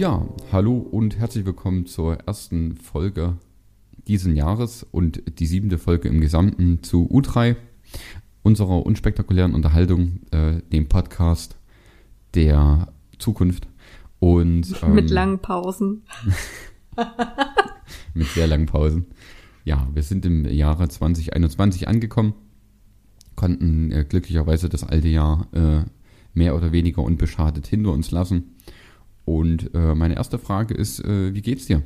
Ja, hallo und herzlich willkommen zur ersten Folge diesen Jahres und die siebte Folge im Gesamten zu U3, unserer unspektakulären Unterhaltung, äh, dem Podcast der Zukunft. Und, ähm, mit langen Pausen. mit sehr langen Pausen. Ja, wir sind im Jahre 2021 angekommen, konnten äh, glücklicherweise das alte Jahr äh, mehr oder weniger unbeschadet hinter uns lassen. Und äh, meine erste Frage ist, äh, wie geht's dir?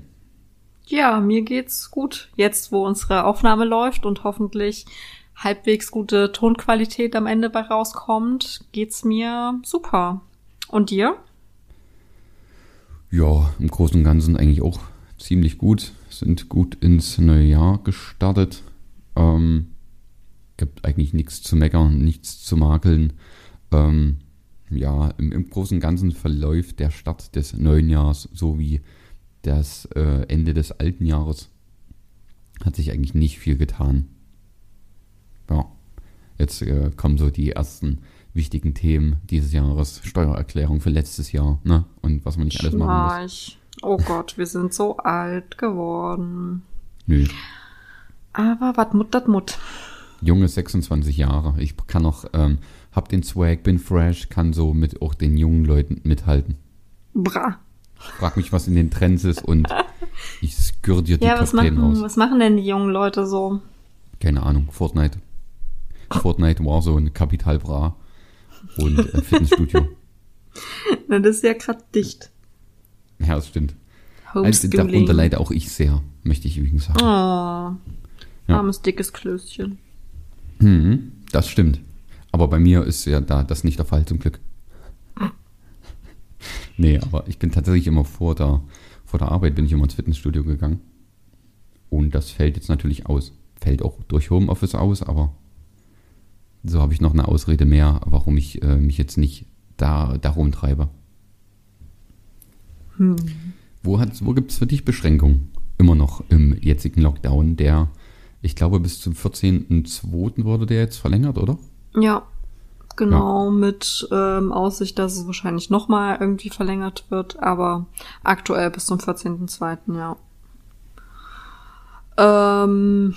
Ja, mir geht's gut. Jetzt, wo unsere Aufnahme läuft und hoffentlich halbwegs gute Tonqualität am Ende bei rauskommt, geht's mir super. Und dir? Ja, im Großen und Ganzen eigentlich auch ziemlich gut. Sind gut ins neue Jahr gestartet. Ähm, gibt eigentlich nichts zu meckern, nichts zu makeln. Ähm, ja, im, im Großen und Ganzen verläuft der Start des neuen Jahres so wie das äh, Ende des alten Jahres. Hat sich eigentlich nicht viel getan. Ja, jetzt äh, kommen so die ersten wichtigen Themen dieses Jahres. Steuererklärung für letztes Jahr, ne? Und was man nicht alles machen muss. Oh Gott, wir sind so alt geworden. Nö. Aber was Mut, dat Mut. Junge 26 Jahre. Ich kann noch ähm, hab den Swag, bin fresh, kann so mit auch den jungen Leuten mithalten. Bra. Frag mich, was in den Trends ist und ich skür dir die ja, Top 10 raus. Was machen denn die jungen Leute so? Keine Ahnung, Fortnite. Fortnite Warzone, Capital Bra und äh, Fitnessstudio. Na, das ist ja gerade dicht. Ja, das stimmt. Also, darunter leide auch ich sehr, möchte ich übrigens sagen. Oh, ja. armes, dickes Klößchen. Mhm, das stimmt. Aber bei mir ist ja da das nicht der Fall, zum Glück. nee, aber ich bin tatsächlich immer vor der, vor der Arbeit bin ich immer ins Fitnessstudio gegangen. Und das fällt jetzt natürlich aus. Fällt auch durch Homeoffice aus, aber so habe ich noch eine Ausrede mehr, warum ich äh, mich jetzt nicht da darum treibe. Hm. Wo, wo gibt es für dich Beschränkungen? Immer noch im jetzigen Lockdown, der, ich glaube, bis zum 14.02. wurde der jetzt verlängert, oder? Ja, genau, ja. mit ähm, Aussicht, dass es wahrscheinlich nochmal irgendwie verlängert wird, aber aktuell bis zum 14.02., ja. Ähm,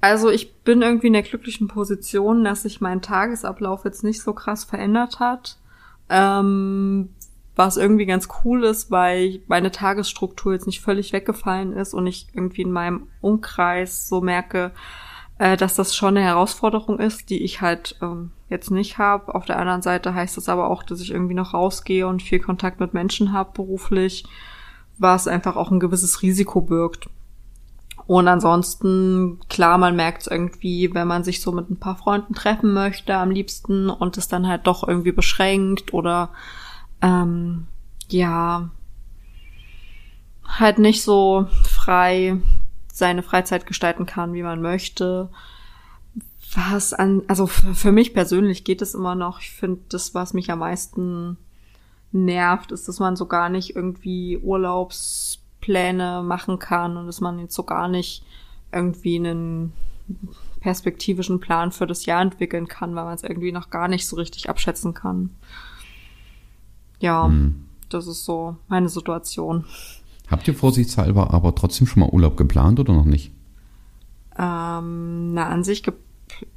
also ich bin irgendwie in der glücklichen Position, dass sich mein Tagesablauf jetzt nicht so krass verändert hat. Ähm, was irgendwie ganz cool ist, weil meine Tagesstruktur jetzt nicht völlig weggefallen ist und ich irgendwie in meinem Umkreis so merke, äh, dass das schon eine Herausforderung ist, die ich halt ähm, jetzt nicht habe. Auf der anderen Seite heißt das aber auch, dass ich irgendwie noch rausgehe und viel Kontakt mit Menschen habe beruflich, was einfach auch ein gewisses Risiko birgt. Und ansonsten, klar, man merkt es irgendwie, wenn man sich so mit ein paar Freunden treffen möchte am liebsten und es dann halt doch irgendwie beschränkt oder ähm, ja, halt nicht so frei seine Freizeit gestalten kann, wie man möchte. Was an, also für mich persönlich geht es immer noch. Ich finde, das, was mich am meisten nervt, ist, dass man so gar nicht irgendwie Urlaubspläne machen kann und dass man jetzt so gar nicht irgendwie einen perspektivischen Plan für das Jahr entwickeln kann, weil man es irgendwie noch gar nicht so richtig abschätzen kann. Ja, hm. das ist so meine Situation. Habt ihr vorsichtshalber aber trotzdem schon mal Urlaub geplant oder noch nicht? Ähm, na, an sich,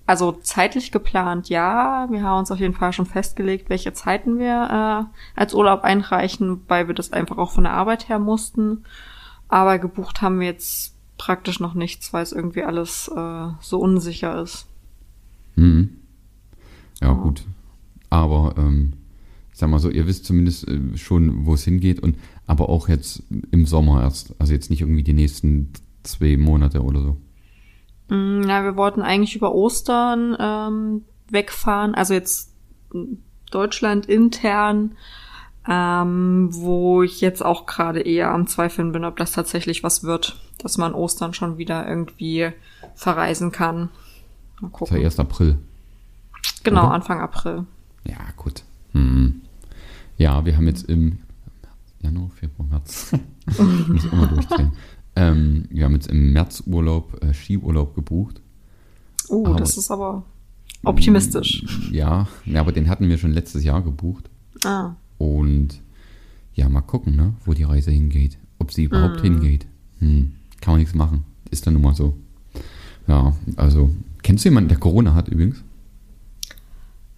also zeitlich geplant, ja. Wir haben uns auf jeden Fall schon festgelegt, welche Zeiten wir äh, als Urlaub einreichen, weil wir das einfach auch von der Arbeit her mussten. Aber gebucht haben wir jetzt praktisch noch nichts, weil es irgendwie alles äh, so unsicher ist. Hm. Ja, ja. gut. Aber ähm, sag mal so, ihr wisst zumindest äh, schon, wo es hingeht und aber auch jetzt im Sommer erst, also jetzt nicht irgendwie die nächsten zwei Monate oder so. Mm, ja, wir wollten eigentlich über Ostern ähm, wegfahren, also jetzt Deutschland intern, ähm, wo ich jetzt auch gerade eher am Zweifeln bin, ob das tatsächlich was wird, dass man Ostern schon wieder irgendwie verreisen kann. Mal gucken. Das ist ja erst April. Genau, oder? Anfang April. Ja, gut. Hm. Ja, wir haben jetzt im Januar, Februar, März. ich muss immer durchzählen. Ähm, wir haben jetzt im März Urlaub, äh, Skiurlaub gebucht. Oh, uh, das ist aber optimistisch. Ja, ja, aber den hatten wir schon letztes Jahr gebucht. Ah. Und ja, mal gucken, ne, wo die Reise hingeht. Ob sie überhaupt Mhm. hingeht. Hm, kann man nichts machen. Ist dann nun mal so. Ja, also, kennst du jemanden, der Corona hat übrigens?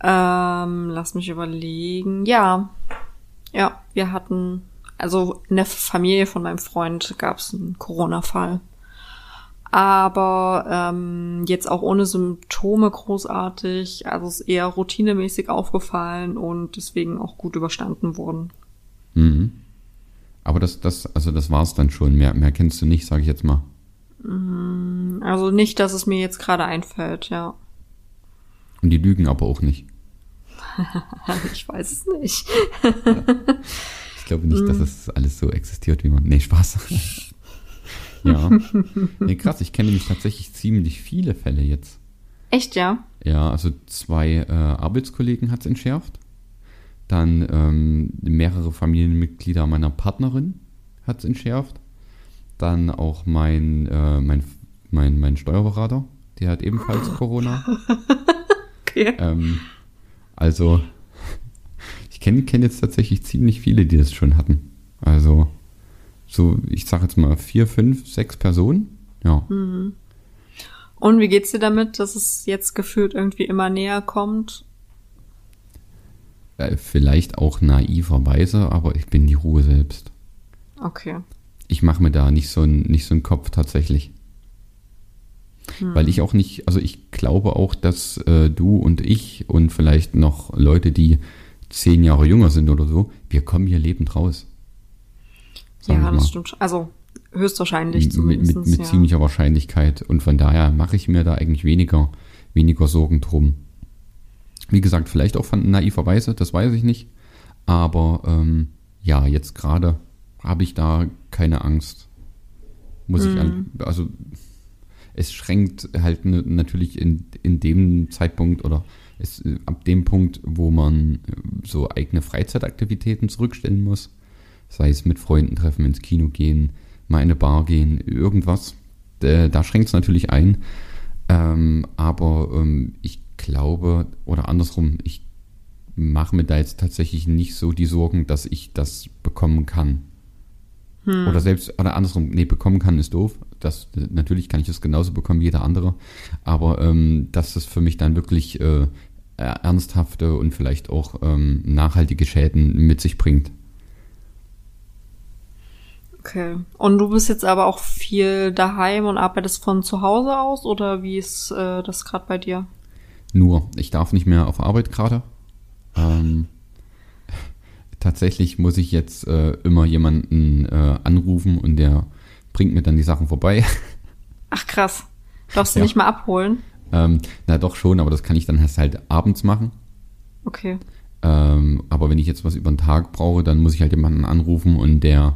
Ähm, lass mich überlegen. Ja. Ja, wir hatten, also in der Familie von meinem Freund gab es einen Corona-Fall. Aber ähm, jetzt auch ohne Symptome großartig. Also es ist eher routinemäßig aufgefallen und deswegen auch gut überstanden worden. Mhm. Aber das, das, also das war's dann schon. Mehr, mehr kennst du nicht, sage ich jetzt mal. Also nicht, dass es mir jetzt gerade einfällt, ja. Und die lügen aber auch nicht. Ich weiß es nicht. Ich glaube nicht, dass das alles so existiert, wie man. Nee, Spaß. ja. Nee, krass, ich kenne nämlich tatsächlich ziemlich viele Fälle jetzt. Echt, ja? Ja, also zwei äh, Arbeitskollegen hat's entschärft. Dann ähm, mehrere Familienmitglieder meiner Partnerin hat's entschärft. Dann auch mein, äh, mein, mein, mein Steuerberater, der hat ebenfalls Corona. Okay. Ähm, also, kenne kenn jetzt tatsächlich ziemlich viele, die das schon hatten. Also, so, ich sage jetzt mal vier, fünf, sechs Personen. Ja. Und wie geht's dir damit, dass es jetzt gefühlt irgendwie immer näher kommt? Äh, vielleicht auch naiverweise, aber ich bin die Ruhe selbst. Okay. Ich mache mir da nicht so einen nicht so einen Kopf tatsächlich. Weil ich auch nicht, also ich glaube auch, dass äh, du und ich und vielleicht noch Leute, die zehn Jahre jünger sind oder so, wir kommen hier lebend raus. Ja, das stimmt. Also höchstwahrscheinlich mit, zumindest. mit, mit ja. ziemlicher Wahrscheinlichkeit. Und von daher mache ich mir da eigentlich weniger, weniger Sorgen drum. Wie gesagt, vielleicht auch von naiverweise, das weiß ich nicht. Aber ähm, ja, jetzt gerade habe ich da keine Angst. Muss ich an, also es schränkt halt natürlich in, in dem Zeitpunkt oder es, äh, ab dem Punkt, wo man äh, so eigene Freizeitaktivitäten zurückstellen muss, sei es mit Freunden treffen, ins Kino gehen, mal in eine Bar gehen, irgendwas, da schränkt es natürlich ein. Ähm, aber ähm, ich glaube, oder andersrum, ich mache mir da jetzt tatsächlich nicht so die Sorgen, dass ich das bekommen kann. Oder selbst, oder andersrum, nee, bekommen kann ist doof. Das, natürlich kann ich es genauso bekommen wie jeder andere. Aber ähm, dass es für mich dann wirklich äh, ernsthafte und vielleicht auch ähm, nachhaltige Schäden mit sich bringt. Okay. Und du bist jetzt aber auch viel daheim und arbeitest von zu Hause aus oder wie ist äh, das gerade bei dir? Nur, ich darf nicht mehr auf Arbeit gerade. Ähm, tatsächlich muss ich jetzt äh, immer jemanden äh, anrufen und der bringt mir dann die Sachen vorbei. Ach krass. Darfst du Ja. nicht mal abholen? Ähm, na doch schon, aber das kann ich dann erst halt abends machen. Okay. Ähm, aber wenn ich jetzt was über den Tag brauche, dann muss ich halt jemanden anrufen und der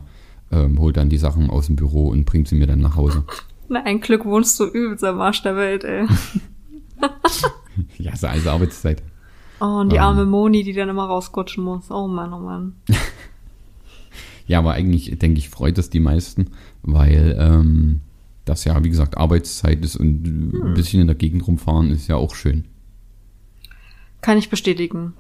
ähm, holt dann die Sachen aus dem Büro und bringt sie mir dann nach Hause. Na, ein Glück wohnst du übelst am Arsch der Welt, ey. ja, so also Arbeitszeit. Oh, und die Ähm. arme Moni, die dann immer rauskutschen muss. Oh Mann, oh Mann. Ja, aber eigentlich, denke ich, freut es die meisten, weil ähm, das ja, wie gesagt, Arbeitszeit ist und ein bisschen in der Gegend rumfahren ist ja auch schön. Kann ich bestätigen.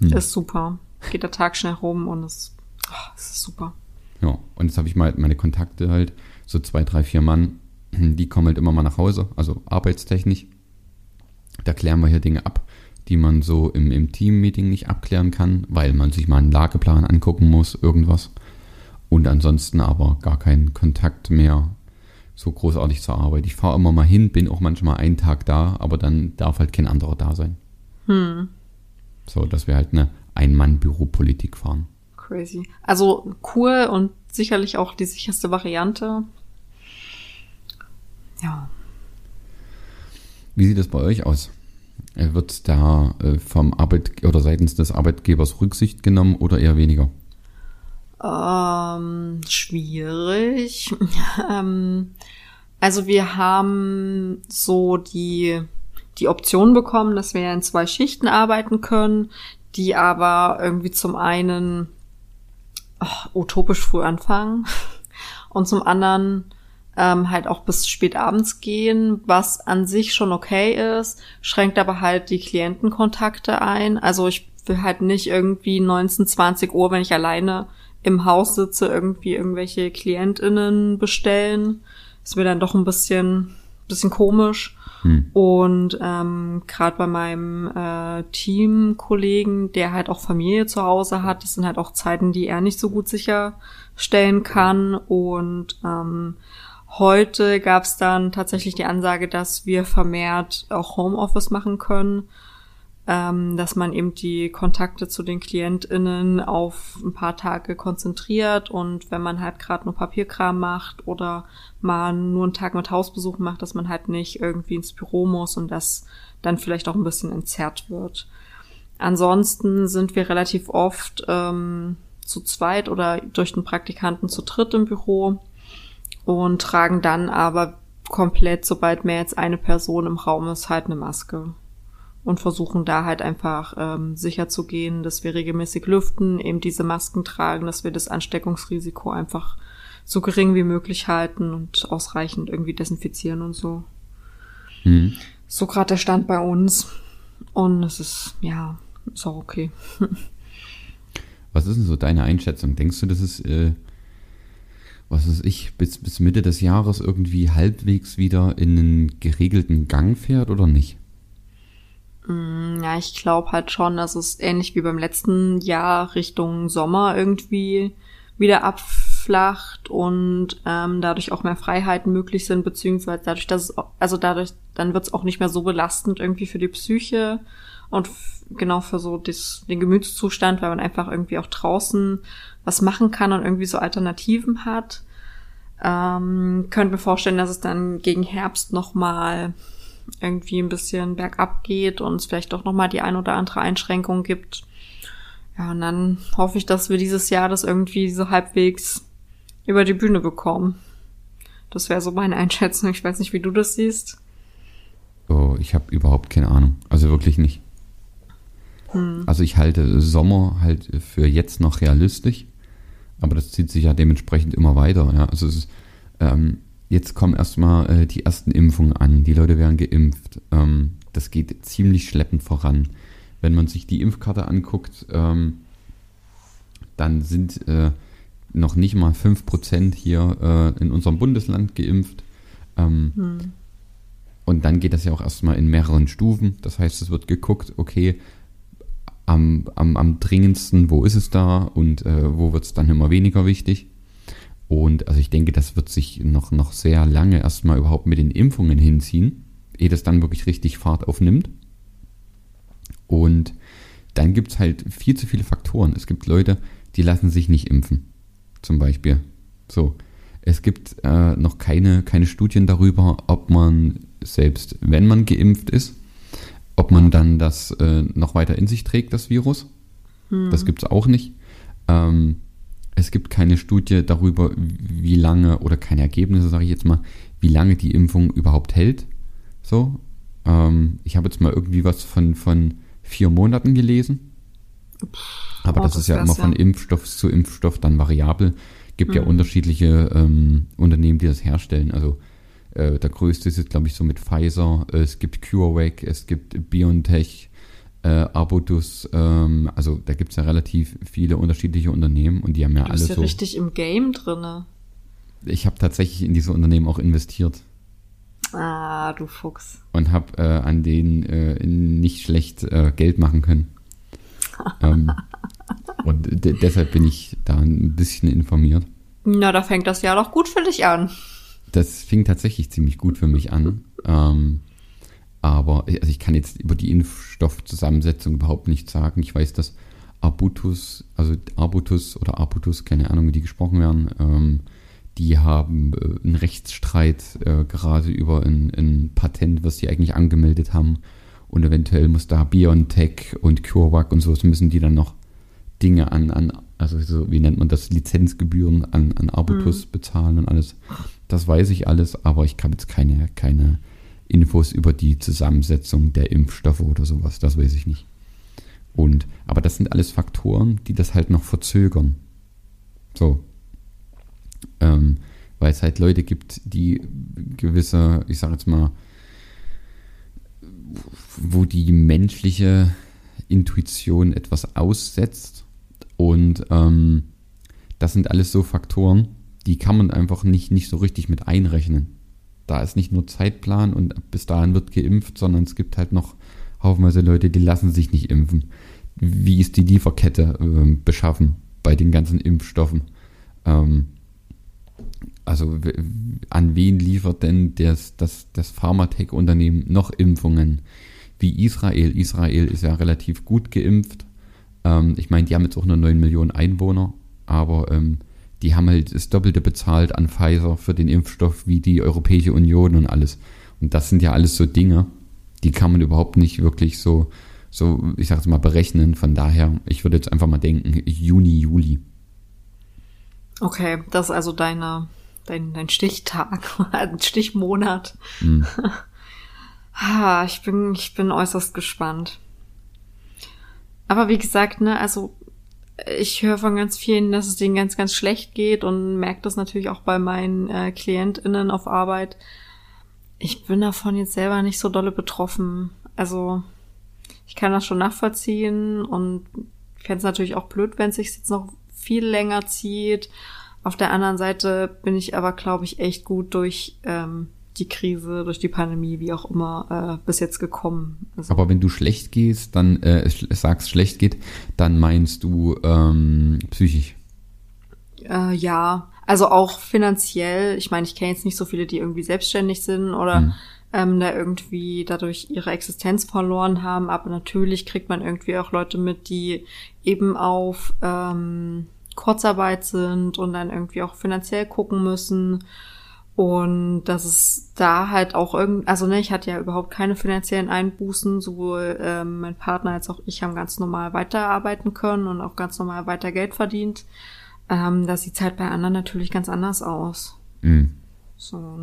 Hm. Ist super. Geht der Tag schnell rum und es, oh, es ist super. Ja, und jetzt habe ich mal meine Kontakte halt, so zwei, drei, vier Mann, die kommen halt immer mal nach Hause, also arbeitstechnisch. Da klären wir hier Dinge ab, die man so im, im Team-Meeting nicht abklären kann, weil man sich mal einen Lageplan angucken muss, irgendwas. Und ansonsten aber gar keinen Kontakt mehr so großartig zur Arbeit. Ich fahre immer mal hin, bin auch manchmal einen Tag da, aber dann darf halt kein anderer da sein. Hm, So, dass wir halt eine Ein-Mann-Büropolitik fahren. crazy. Also cool und sicherlich auch die sicherste Variante. Ja. Wie sieht es bei euch aus? Wird da äh, vom Arbeit oder seitens des Arbeitgebers Rücksicht genommen oder eher weniger? Ähm, schwierig. ähm, also wir haben so die, die Option bekommen, dass wir in zwei Schichten arbeiten können, die aber irgendwie zum einen ach, utopisch früh anfangen und zum anderen ähm, halt auch bis spät abends gehen, was an sich schon okay ist, schränkt aber halt die Klientenkontakte ein. Also ich will halt nicht irgendwie 19, 20 Uhr, wenn ich alleine im Haus sitze, irgendwie irgendwelche KlientInnen bestellen. Ist mir dann doch ein bisschen, bisschen komisch. Hm. Und ähm, gerade bei meinem äh, Teamkollegen, der halt auch Familie zu Hause hat, das sind halt auch Zeiten, die er nicht so gut sicherstellen kann. Und ähm, heute gab es dann tatsächlich die Ansage, dass wir vermehrt auch Homeoffice machen können ähm, dass man eben die Kontakte zu den KlientInnen auf ein paar Tage konzentriert und wenn man halt gerade nur Papierkram macht oder mal nur einen Tag mit Hausbesuch macht, dass man halt nicht irgendwie ins Büro muss und das dann vielleicht auch ein bisschen entzerrt wird. Ansonsten sind wir relativ oft ähm, zu zweit oder durch den Praktikanten zu dritt im Büro und tragen dann aber komplett, sobald mehr als eine Person im Raum ist, halt eine Maske und versuchen da halt einfach ähm, sicher zu gehen, dass wir regelmäßig lüften, eben diese Masken tragen, dass wir das Ansteckungsrisiko einfach so gering wie möglich halten und ausreichend irgendwie desinfizieren und so. Mhm. So gerade der Stand bei uns. Und es ist, ja, ist auch okay. Was ist denn so deine Einschätzung? Denkst du, dass es, äh, was weiß ich, bis, bis Mitte des Jahres irgendwie halbwegs wieder in einen geregelten Gang fährt oder nicht? Mm, ja, ich glaube halt schon, dass es ähnlich wie beim letzten Jahr Richtung Sommer irgendwie wieder abflacht und ähm, dadurch auch mehr Freiheiten möglich sind, beziehungsweise dadurch, dass es, also dadurch, dann wird es auch nicht mehr so belastend irgendwie für die Psyche und genau für so des, den Gemütszustand, weil man einfach irgendwie auch draußen was machen kann und irgendwie so Alternativen hat. Ähm, könnte mir vorstellen, dass es dann gegen Herbst nochmal irgendwie ein bisschen bergab geht und es vielleicht doch nochmal die ein oder andere Einschränkung gibt. Ja, und dann hoffe ich, dass wir dieses Jahr das irgendwie so halbwegs über die Bühne bekommen. Das wäre so meine Einschätzung. Ich weiß nicht, wie du das siehst. Oh, ich habe überhaupt keine Ahnung. Also wirklich nicht. Hm. Also ich halte Sommer halt für jetzt noch realistisch, aber das zieht sich ja dementsprechend immer weiter. Ja, also es ist, ähm, Jetzt kommen erstmal äh, die ersten Impfungen an. Die Leute werden geimpft. Ähm, das geht ziemlich schleppend voran. Wenn man sich die Impfkarte anguckt, ähm, dann sind äh, noch nicht mal 5% hier äh, in unserem Bundesland geimpft. Ähm, hm. Und dann geht das ja auch erstmal in mehreren Stufen. Das heißt, es wird geguckt, okay, am, am, am dringendsten, wo ist es da und äh, wo wird es dann immer weniger wichtig. Und also ich denke, das wird sich noch, noch sehr lange erstmal überhaupt mit den Impfungen hinziehen, ehe das dann wirklich richtig Fahrt aufnimmt. Und dann gibt es halt viel zu viele Faktoren. Es gibt Leute, die lassen sich nicht impfen. Zum Beispiel. So. Es gibt äh, noch keine, keine Studien darüber, ob man selbst, wenn man geimpft ist, ob man dann das äh, noch weiter in sich trägt, das Virus. Hm. Das gibt es auch nicht. Ähm, es gibt keine Studie darüber, wie lange, oder keine Ergebnisse, sage ich jetzt mal, wie lange die Impfung überhaupt hält. So. Ähm, ich habe jetzt mal irgendwie was von, von vier Monaten gelesen. Aber oh, das, das, ist ja immer von Impfstoff zu Impfstoff dann variabel. Gibt mhm. ja unterschiedliche ähm, Unternehmen, die das herstellen. Also äh, der größte ist jetzt, glaube ich, so mit Pfizer. Es gibt CureVac, es gibt BioNTech, äh, Arbutus, ähm, also da gibt es ja relativ viele unterschiedliche Unternehmen und die haben ja du alle bist ja so. richtig im Game drinne. Ich habe tatsächlich in diese Unternehmen auch investiert. Ah, du Fuchs. Und habe äh, an denen äh, nicht schlecht äh, Geld machen können. ähm, und deshalb bin ich da ein bisschen informiert. Na, da fängt das ja doch gut für dich an. Das fing tatsächlich ziemlich gut für mich an. Ähm, aber also ich kann jetzt über die Impfstoffzusammensetzung überhaupt nichts sagen. Ich weiß, dass Arbutus, also Arbutus oder Arbutus, keine Ahnung, wie die gesprochen werden, ähm, die haben äh, einen Rechtsstreit äh, gerade über ein, ein, Patent, was die eigentlich angemeldet haben. Und eventuell muss da BioNTech und CureVac und sowas müssen die dann noch Dinge an, an also so, wie nennt man das, Lizenzgebühren an, an Arbutus mhm. bezahlen und alles. Das weiß ich alles, aber ich habe jetzt keine, keine Infos über die Zusammensetzung der Impfstoffe oder sowas. Das weiß ich nicht. Und, aber das sind alles Faktoren, die das halt noch verzögern. So. Ähm, weil es halt Leute gibt, die gewisse, ich sage jetzt mal, wo die menschliche Intuition etwas aussetzt und ähm, Das sind alles so Faktoren, die kann man einfach nicht, nicht so richtig mit einrechnen. Da ist nicht nur Zeitplan und bis dahin wird geimpft, sondern es gibt halt noch haufenweise Leute, die lassen sich nicht impfen. Wie ist die Lieferkette äh, beschaffen bei den ganzen Impfstoffen? Ähm, also an wen liefert denn das, das, das Pharmatech-Unternehmen noch Impfungen? Wie Israel. Israel ist ja relativ gut geimpft. Ähm, ich meine, die haben jetzt auch nur 9 Millionen Einwohner, aber ähm, die haben halt das Doppelte bezahlt an Pfizer für den Impfstoff wie die Europäische Union und alles. Und das sind ja alles so Dinge, die kann man überhaupt nicht wirklich so, so, ich sag jetzt mal, berechnen. Von daher, ich würde jetzt einfach mal denken, Juni, Juli. Okay, das ist also deine, dein, dein Stichtag, Stichmonat. Mhm. ah, ich bin, ich bin äußerst gespannt. Aber wie gesagt, ne, also ich höre von ganz vielen, dass es denen ganz, ganz schlecht geht und merke das natürlich auch bei meinen äh, KlientInnen auf Arbeit. Ich bin davon jetzt selber nicht so dolle betroffen. Also ich kann das schon nachvollziehen und fände es natürlich auch blöd, wenn es sich jetzt noch viel länger zieht. Auf der anderen Seite bin ich aber, glaube ich, echt gut durch ähm, die Krise, durch die Pandemie, wie auch immer, äh, bis jetzt gekommen. Also, aber wenn du schlecht gehst, dann äh, sagst, schlecht geht, dann meinst du ähm, psychisch. Äh, ja, also auch finanziell. Ich meine, ich kenne jetzt nicht so viele, die irgendwie selbstständig sind oder hm. ähm, da irgendwie dadurch ihre Existenz verloren haben. Aber natürlich kriegt man irgendwie auch Leute mit, die eben auf ähm, Kurzarbeit sind und dann irgendwie auch finanziell gucken müssen. Und dass es da halt auch irgend, also ne, ich hatte ja überhaupt keine finanziellen Einbußen, sowohl ähm, mein Partner als auch ich haben ganz normal weiterarbeiten können und auch ganz normal weiter Geld verdient. Ähm, da sieht's halt bei anderen natürlich ganz anders aus. Mhm. So.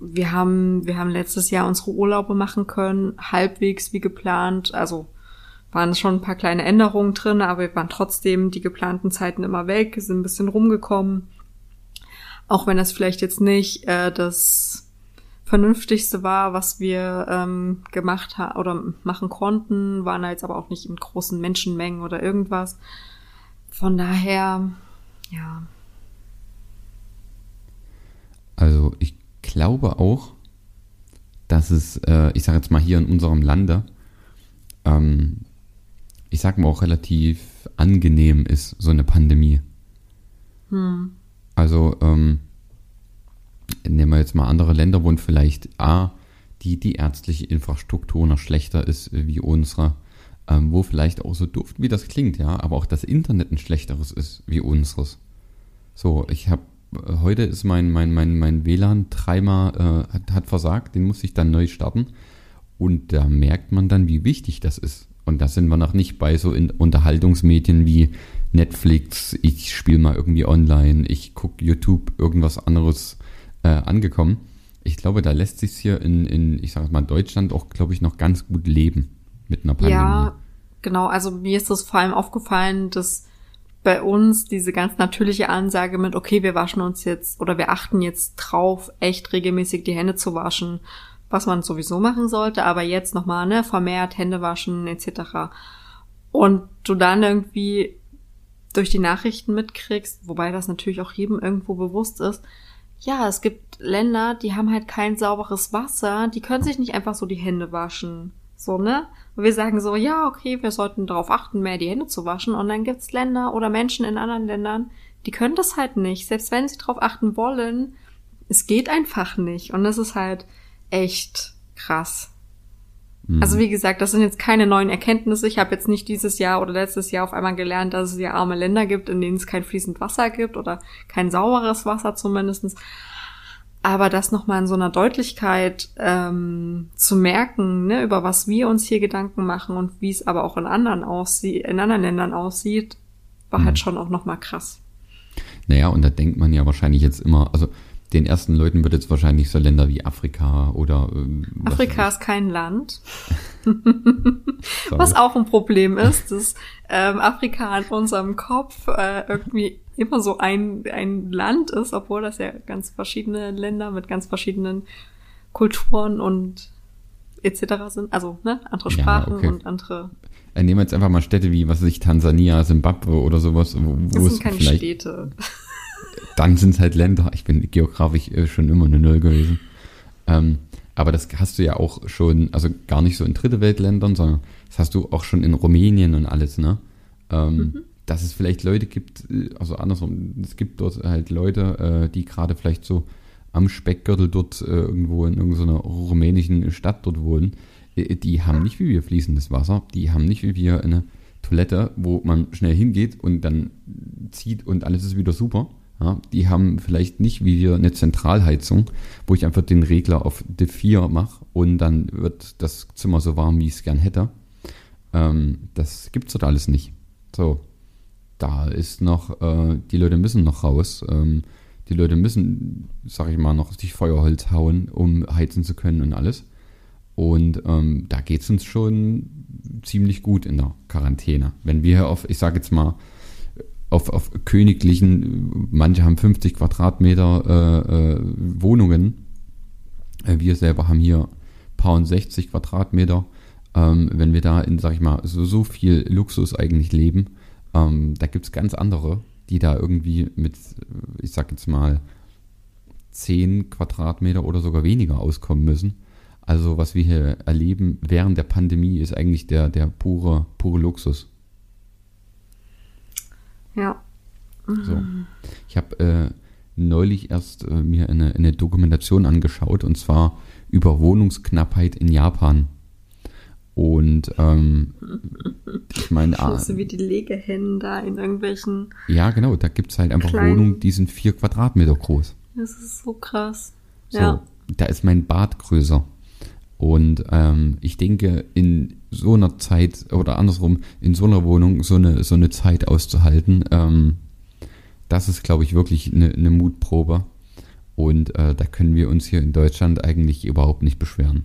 Wir haben, wir haben letztes Jahr unsere Urlaube machen können, halbwegs wie geplant, also waren schon ein paar kleine Änderungen drin, aber wir waren trotzdem die geplanten Zeiten immer weg, sind ein bisschen rumgekommen. Auch wenn das vielleicht jetzt nicht äh, das Vernünftigste war, was wir ähm, gemacht haben oder machen konnten, waren jetzt aber auch nicht in großen Menschenmengen oder irgendwas. Von daher, ja. Also ich glaube auch, dass es, äh, ich sage jetzt mal hier in unserem Lande, ähm, ich sag mal auch relativ angenehm ist, so eine Pandemie. Hm. Also, ähm, nehmen wir jetzt mal andere Länder, wo vielleicht A, die, die ärztliche Infrastruktur noch schlechter ist wie unsere, ähm, wo vielleicht auch so duft, wie das klingt, ja, aber auch das Internet ein schlechteres ist wie unseres. So, ich habe äh, heute ist mein, mein, mein, mein WLAN dreimal äh, hat, hat versagt, den muss ich dann neu starten. Und da merkt man dann, wie wichtig das ist. Und da sind wir noch nicht bei so in Unterhaltungsmedien wie Netflix, ich spiele mal irgendwie online, ich gucke YouTube, irgendwas anderes äh, angekommen. Ich glaube, da lässt sich hier in, in, ich sage mal, Deutschland auch, glaube ich, noch ganz gut leben mit einer Pandemie. Ja, genau. Also mir ist das vor allem aufgefallen, dass bei uns diese ganz natürliche Ansage mit, okay, wir waschen uns jetzt oder wir achten jetzt drauf, echt regelmäßig die Hände zu waschen was man sowieso machen sollte, aber jetzt nochmal, ne, vermehrt Hände waschen etc. Und du dann irgendwie durch die Nachrichten mitkriegst, wobei das natürlich auch jedem irgendwo bewusst ist, ja, es gibt Länder, die haben halt kein sauberes Wasser, die können sich nicht einfach so die Hände waschen. So, ne? Und wir sagen so, ja, okay, wir sollten darauf achten, mehr die Hände zu waschen. Und dann gibt's Länder oder Menschen in anderen Ländern, die können das halt nicht. Selbst wenn sie darauf achten wollen, es geht einfach nicht. Und das ist halt, echt krass. Mhm. Also wie gesagt, das sind jetzt keine neuen Erkenntnisse. Ich habe jetzt nicht dieses Jahr oder letztes Jahr auf einmal gelernt, dass es ja arme Länder gibt, in denen es kein fließend Wasser gibt oder kein sauberes Wasser zumindestens. Aber das nochmal in so einer Deutlichkeit ähm, zu merken, ne, über was wir uns hier Gedanken machen und wie es aber auch in anderen aussieht, in anderen Ländern aussieht, war halt mhm. halt schon auch nochmal krass. Naja, und da denkt man ja wahrscheinlich jetzt immer, also den ersten Leuten wird jetzt wahrscheinlich so Länder wie Afrika oder. Ähm, Afrika ist kein Land. was auch ein Problem ist, dass ähm, Afrika in unserem Kopf äh, irgendwie immer so ein, ein Land ist, obwohl das ja ganz verschiedene Länder mit ganz verschiedenen Kulturen und etc. sind. Also, ne, andere Sprachen ja, okay. und andere. Äh, nehmen wir jetzt einfach mal Städte wie, was weiß ich, Tansania, Simbabwe oder sowas, wo, wo das sind keine Städte. Dann sind es halt Länder. Ich bin geografisch äh, schon immer eine Null gewesen. Ähm, aber das hast du ja auch schon, also gar nicht so in dritte Weltländern, sondern das hast du auch schon in Rumänien und alles, ne? Ähm, mhm. Dass es vielleicht Leute gibt, äh, also andersrum, es gibt dort halt Leute, äh, die gerade vielleicht so am Speckgürtel dort äh, irgendwo in irgendeiner rumänischen Stadt dort wohnen, äh, die haben nicht wie wir fließendes Wasser, die haben nicht wie wir eine Toilette, wo man schnell hingeht und dann zieht und alles ist wieder super. Ja, die haben vielleicht nicht wie wir eine Zentralheizung, wo ich einfach den Regler auf D4 mache und dann wird das Zimmer so warm, wie ich es gern hätte. Ähm, das es dort alles nicht. So, da ist noch, äh, die Leute müssen noch raus. Ähm, die Leute müssen, sag ich mal, noch sich Feuerholz hauen, um heizen zu können und alles. Und ähm, da geht es uns schon ziemlich gut in der Quarantäne. Wenn wir auf, ich sage jetzt mal, auf, auf königlichen, manche haben 50 Quadratmeter äh, äh, Wohnungen. Äh, wir selber haben hier paar und 60 Quadratmeter. Ähm, wenn wir da in, sag ich mal, so, so viel Luxus eigentlich leben, ähm, da gibt es ganz andere, die da irgendwie mit, ich sag jetzt mal, 10 Quadratmeter oder sogar weniger auskommen müssen. Also was wir hier erleben während der Pandemie ist eigentlich der, der pure, pure Luxus. Ja. So. Ich habe äh, neulich erst äh, mir eine, eine Dokumentation angeschaut und zwar über Wohnungsknappheit in Japan. Und ähm, ich meine. Ah, so wie die Legehennen da in irgendwelchen. Ja, genau, da gibt es halt einfach kleinen... Wohnungen, die sind vier Quadratmeter groß. Das ist so krass. So, ja. Da ist mein Bad größer. Und ähm, ich denke, in so einer Zeit oder andersrum, in so einer Wohnung so eine, so eine Zeit auszuhalten, ähm, das ist, glaube ich, wirklich eine, eine Mutprobe. Und äh, da können wir uns hier in Deutschland eigentlich überhaupt nicht beschweren.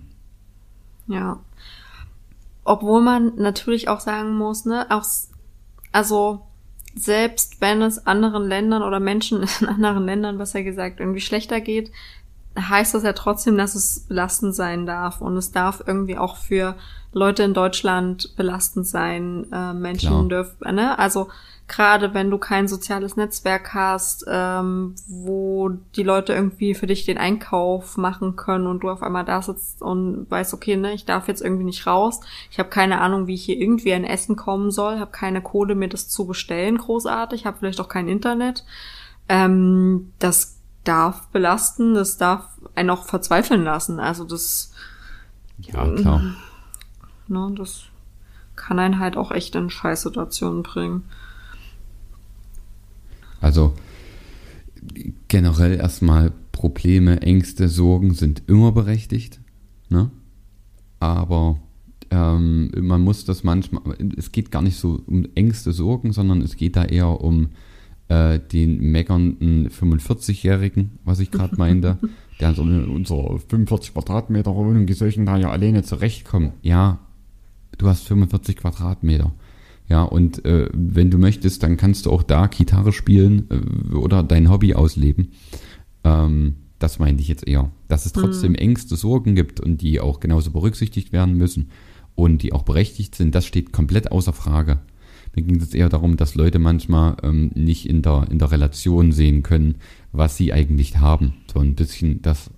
Ja. Obwohl man natürlich auch sagen muss, ne, auch, also selbst wenn es anderen Ländern oder Menschen in anderen Ländern, was er gesagt, irgendwie schlechter geht, heißt das ja trotzdem, dass es belastend sein darf. Und es darf irgendwie auch für Leute in Deutschland belastend sein. Äh, Menschen Klar. dürfen, ne? Also gerade wenn du kein soziales Netzwerk hast, ähm, wo die Leute irgendwie für dich den Einkauf machen können und du auf einmal da sitzt und weißt, okay, ne, ich darf jetzt irgendwie nicht raus. Ich habe keine Ahnung, wie ich hier irgendwie an Essen kommen soll, habe keine Kohle, mir das zu bestellen, großartig, habe vielleicht auch kein Internet. Ähm, das darf belasten, das darf einen auch verzweifeln lassen. Also das. Ja, klar. Ne, das kann einen halt auch echt in Scheißsituationen bringen. Also generell erstmal Probleme, Ängste, Sorgen sind immer berechtigt. Ne? Aber ähm, man muss das manchmal, es geht gar nicht so um Ängste, Sorgen, sondern es geht da eher um äh, den meckernden 45-Jährigen, was ich gerade meinte, der so in unserer 45 Quadratmeter Wohnung, solchen da ja alleine zurechtkommen. Ja, du hast 45 Quadratmeter. Ja, und äh, wenn du möchtest, dann kannst du auch da Gitarre spielen äh, oder dein Hobby ausleben. Ähm, das meinte ich jetzt eher. Dass es trotzdem mhm. Ängste, Sorgen gibt und die auch genauso berücksichtigt werden müssen und die auch berechtigt sind, das steht komplett außer Frage. Mir ging es eher darum, dass Leute manchmal ähm, nicht in der, in der Relation sehen können, was sie eigentlich haben. So ein bisschen das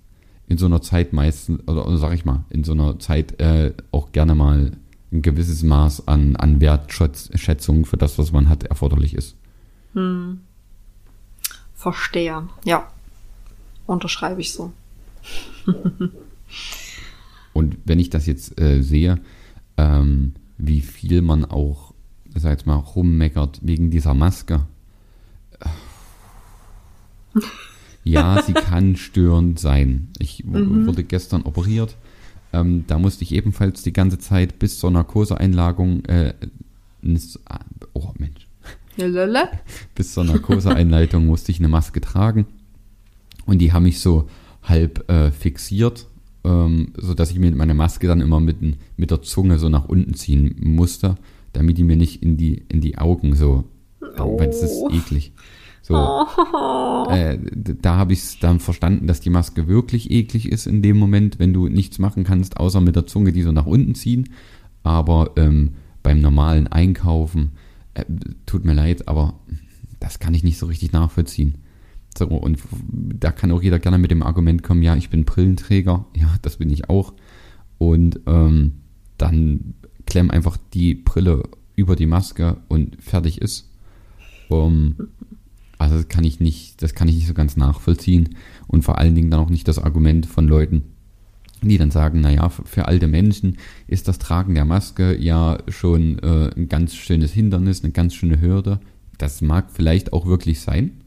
in so einer Zeit meistens, oder, oder sag ich mal, in so einer Zeit äh, auch gerne mal ein gewisses Maß an, an Wertschätzung für das, was man hat, erforderlich ist. Hm. Verstehe. Ja. Unterschreibe ich so. Und wenn ich das jetzt äh, sehe, ähm, wie viel man auch sag jetzt mal, rummeckert wegen dieser Maske. Ja, sie kann störend sein. Ich mhm. wurde gestern operiert. Ähm, da musste ich ebenfalls die ganze Zeit bis zur Narkoseeinlagung, äh, oh Mensch. Lala. bis zur Narkoseeinleitung musste ich eine Maske tragen. Und die haben mich so halb äh, fixiert, ähm, sodass ich mir meine Maske dann immer mit, mit der Zunge so nach unten ziehen musste damit die mir nicht in die, in die Augen so, oh. weil es ist eklig. So, oh. äh, da habe ich es dann verstanden, dass die Maske wirklich eklig ist in dem Moment, wenn du nichts machen kannst, außer mit der Zunge die so nach unten ziehen. Aber ähm, beim normalen Einkaufen, äh, tut mir leid, aber das kann ich nicht so richtig nachvollziehen. So, und da kann auch jeder gerne mit dem Argument kommen, ja, ich bin Brillenträger, ja, das bin ich auch. Und ähm, dann klemm einfach die Brille über die Maske und fertig ist. Um, also das kann ich nicht, das kann ich nicht so ganz nachvollziehen. Und vor allen Dingen dann auch nicht das Argument von Leuten, die dann sagen, naja, für, für alte Menschen ist das Tragen der Maske ja schon äh, ein ganz schönes Hindernis, eine ganz schöne Hürde. Das mag vielleicht auch wirklich sein.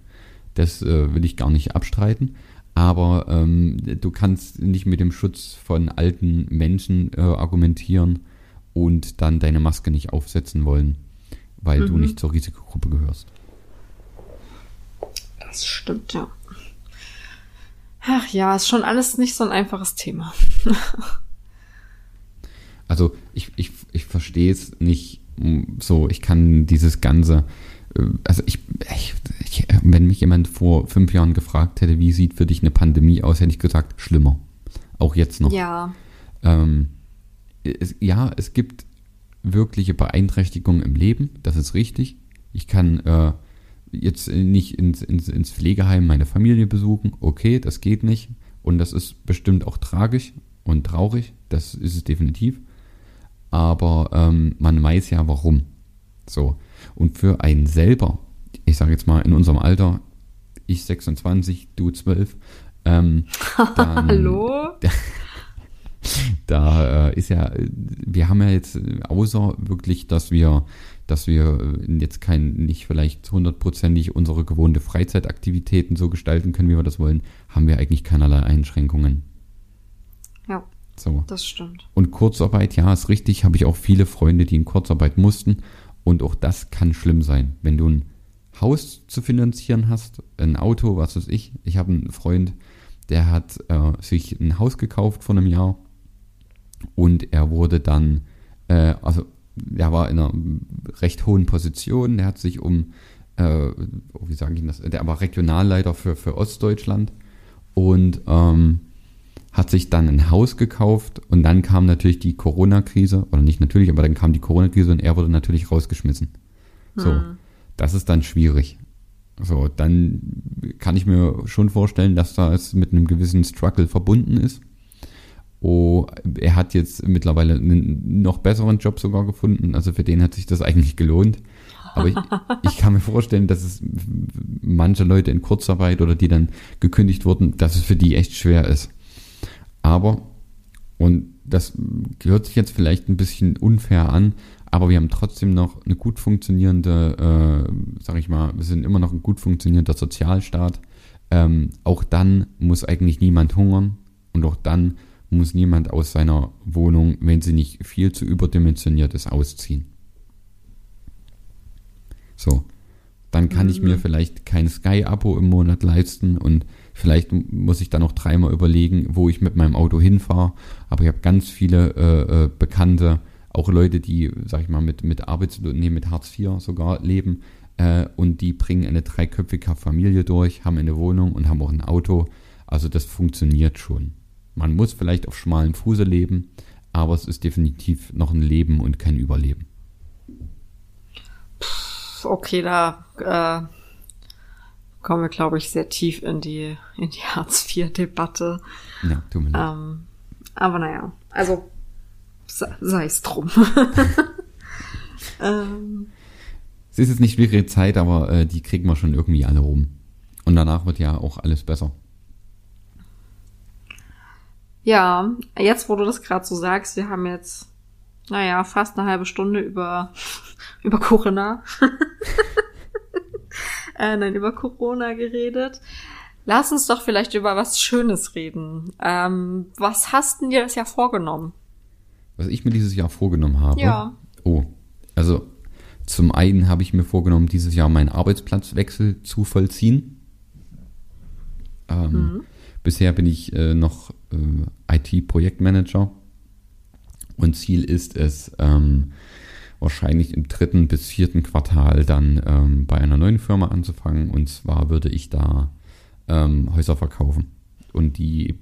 Das äh, will ich gar nicht abstreiten. Aber ähm, du kannst nicht mit dem Schutz von alten Menschen äh, argumentieren und dann deine Maske nicht aufsetzen wollen, weil mhm. du nicht zur Risikogruppe gehörst. Das stimmt, ja. Ach ja, ist schon alles nicht so ein einfaches Thema. also ich, ich, ich verstehe es nicht so, ich kann dieses ganze, äh, also ich, ich, ich, wenn mich jemand vor fünf Jahren gefragt hätte, wie sieht für dich eine Pandemie aus, hätte ich gesagt, schlimmer. Auch jetzt noch. Ja. Ähm, es, ja, es gibt wirkliche Beeinträchtigungen im Leben, das ist richtig. Ich kann äh, jetzt nicht ins, ins, ins Pflegeheim meine Familie besuchen, okay, das geht nicht. Und das ist bestimmt auch tragisch und traurig, das ist es definitiv. Aber ähm, man weiß ja warum. So. Und für einen selber, ich sage jetzt mal in unserem Alter, ich 26, du 12, ähm, dann, Hallo? da äh, ist ja, wir haben ja jetzt, außer wirklich, dass wir dass wir äh, jetzt kein, nicht vielleicht hundertprozentig unsere gewohnte Freizeitaktivitäten so gestalten können, wie wir das wollen, haben wir eigentlich keinerlei Einschränkungen. Ja. So. Das stimmt. Und Kurzarbeit, ja, ist richtig, habe ich auch viele Freunde, die in Kurzarbeit mussten. Und auch das kann schlimm sein. Wenn du ein Haus zu finanzieren hast, ein Auto, was weiß ich. Ich habe einen Freund, der hat äh, sich ein Haus gekauft vor einem Jahr und er wurde dann, äh, also der war in einer recht hohen Position, der hat sich um, äh, oh, wie sage ich das, der war Regionalleiter für, für Ostdeutschland und ähm, hat sich dann ein Haus gekauft und dann kam natürlich die Corona-Krise, oder nicht natürlich, aber dann kam die Corona-Krise und er wurde natürlich rausgeschmissen. So, hm. das ist dann schwierig. So, dann kann ich mir schon vorstellen, dass da es mit einem gewissen Struggle verbunden ist. Oh, er hat jetzt mittlerweile einen noch besseren Job sogar gefunden. Also für den hat sich das eigentlich gelohnt. Aber ich, ich kann mir vorstellen, dass es manche Leute in Kurzarbeit oder die dann gekündigt wurden, dass es für die echt schwer ist. Aber, und das hört sich jetzt vielleicht ein bisschen unfair an, aber wir haben trotzdem noch eine gut funktionierende, äh, sag ich mal, wir sind immer noch ein gut funktionierender Sozialstaat. Ähm, auch dann muss eigentlich niemand hungern und auch dann muss niemand aus seiner Wohnung, wenn sie nicht viel zu überdimensioniert ist, ausziehen. So, dann kann mhm. ich mir mhm. vielleicht kein Sky-Abo im Monat leisten und vielleicht muss ich dann noch dreimal überlegen, wo ich mit meinem Auto hinfahre. Aber ich habe ganz viele äh, äh, Bekannte, auch Leute, die, sag ich mal, mit, mit Arbeits-, nee, mit Hartz IV sogar leben äh, und die bringen eine dreiköpfige Familie durch, haben eine Wohnung und haben auch ein Auto. Also das funktioniert schon. Man muss vielleicht auf schmalem Fuße leben, aber es ist definitiv noch ein Leben und kein Überleben. Okay, da äh, kommen wir, glaube ich, sehr tief in die, in die Hartz-IV-Debatte. Ja, tut mir leid. Ähm, aber naja, also sei es drum. ähm, es ist jetzt nicht schwierige Zeit, aber äh, die kriegen wir schon irgendwie alle rum. Und danach wird ja auch alles besser. Ja, jetzt wo du das gerade so sagst, wir haben jetzt, naja, fast eine halbe Stunde über, über Corona. äh, nein, über Corona geredet. Lass uns doch vielleicht über was Schönes reden. Ähm, was hast denn dir das Jahr vorgenommen? Was ich mir dieses Jahr vorgenommen habe? Ja. Oh, also zum einen habe ich mir vorgenommen, dieses Jahr meinen Arbeitsplatzwechsel zu vollziehen. Ähm, mhm. Bisher bin ich äh, noch äh, IT-Projektmanager und Ziel ist es, ähm, wahrscheinlich im dritten bis vierten Quartal dann ähm, bei einer neuen Firma anzufangen. Und zwar würde ich da ähm, Häuser verkaufen und die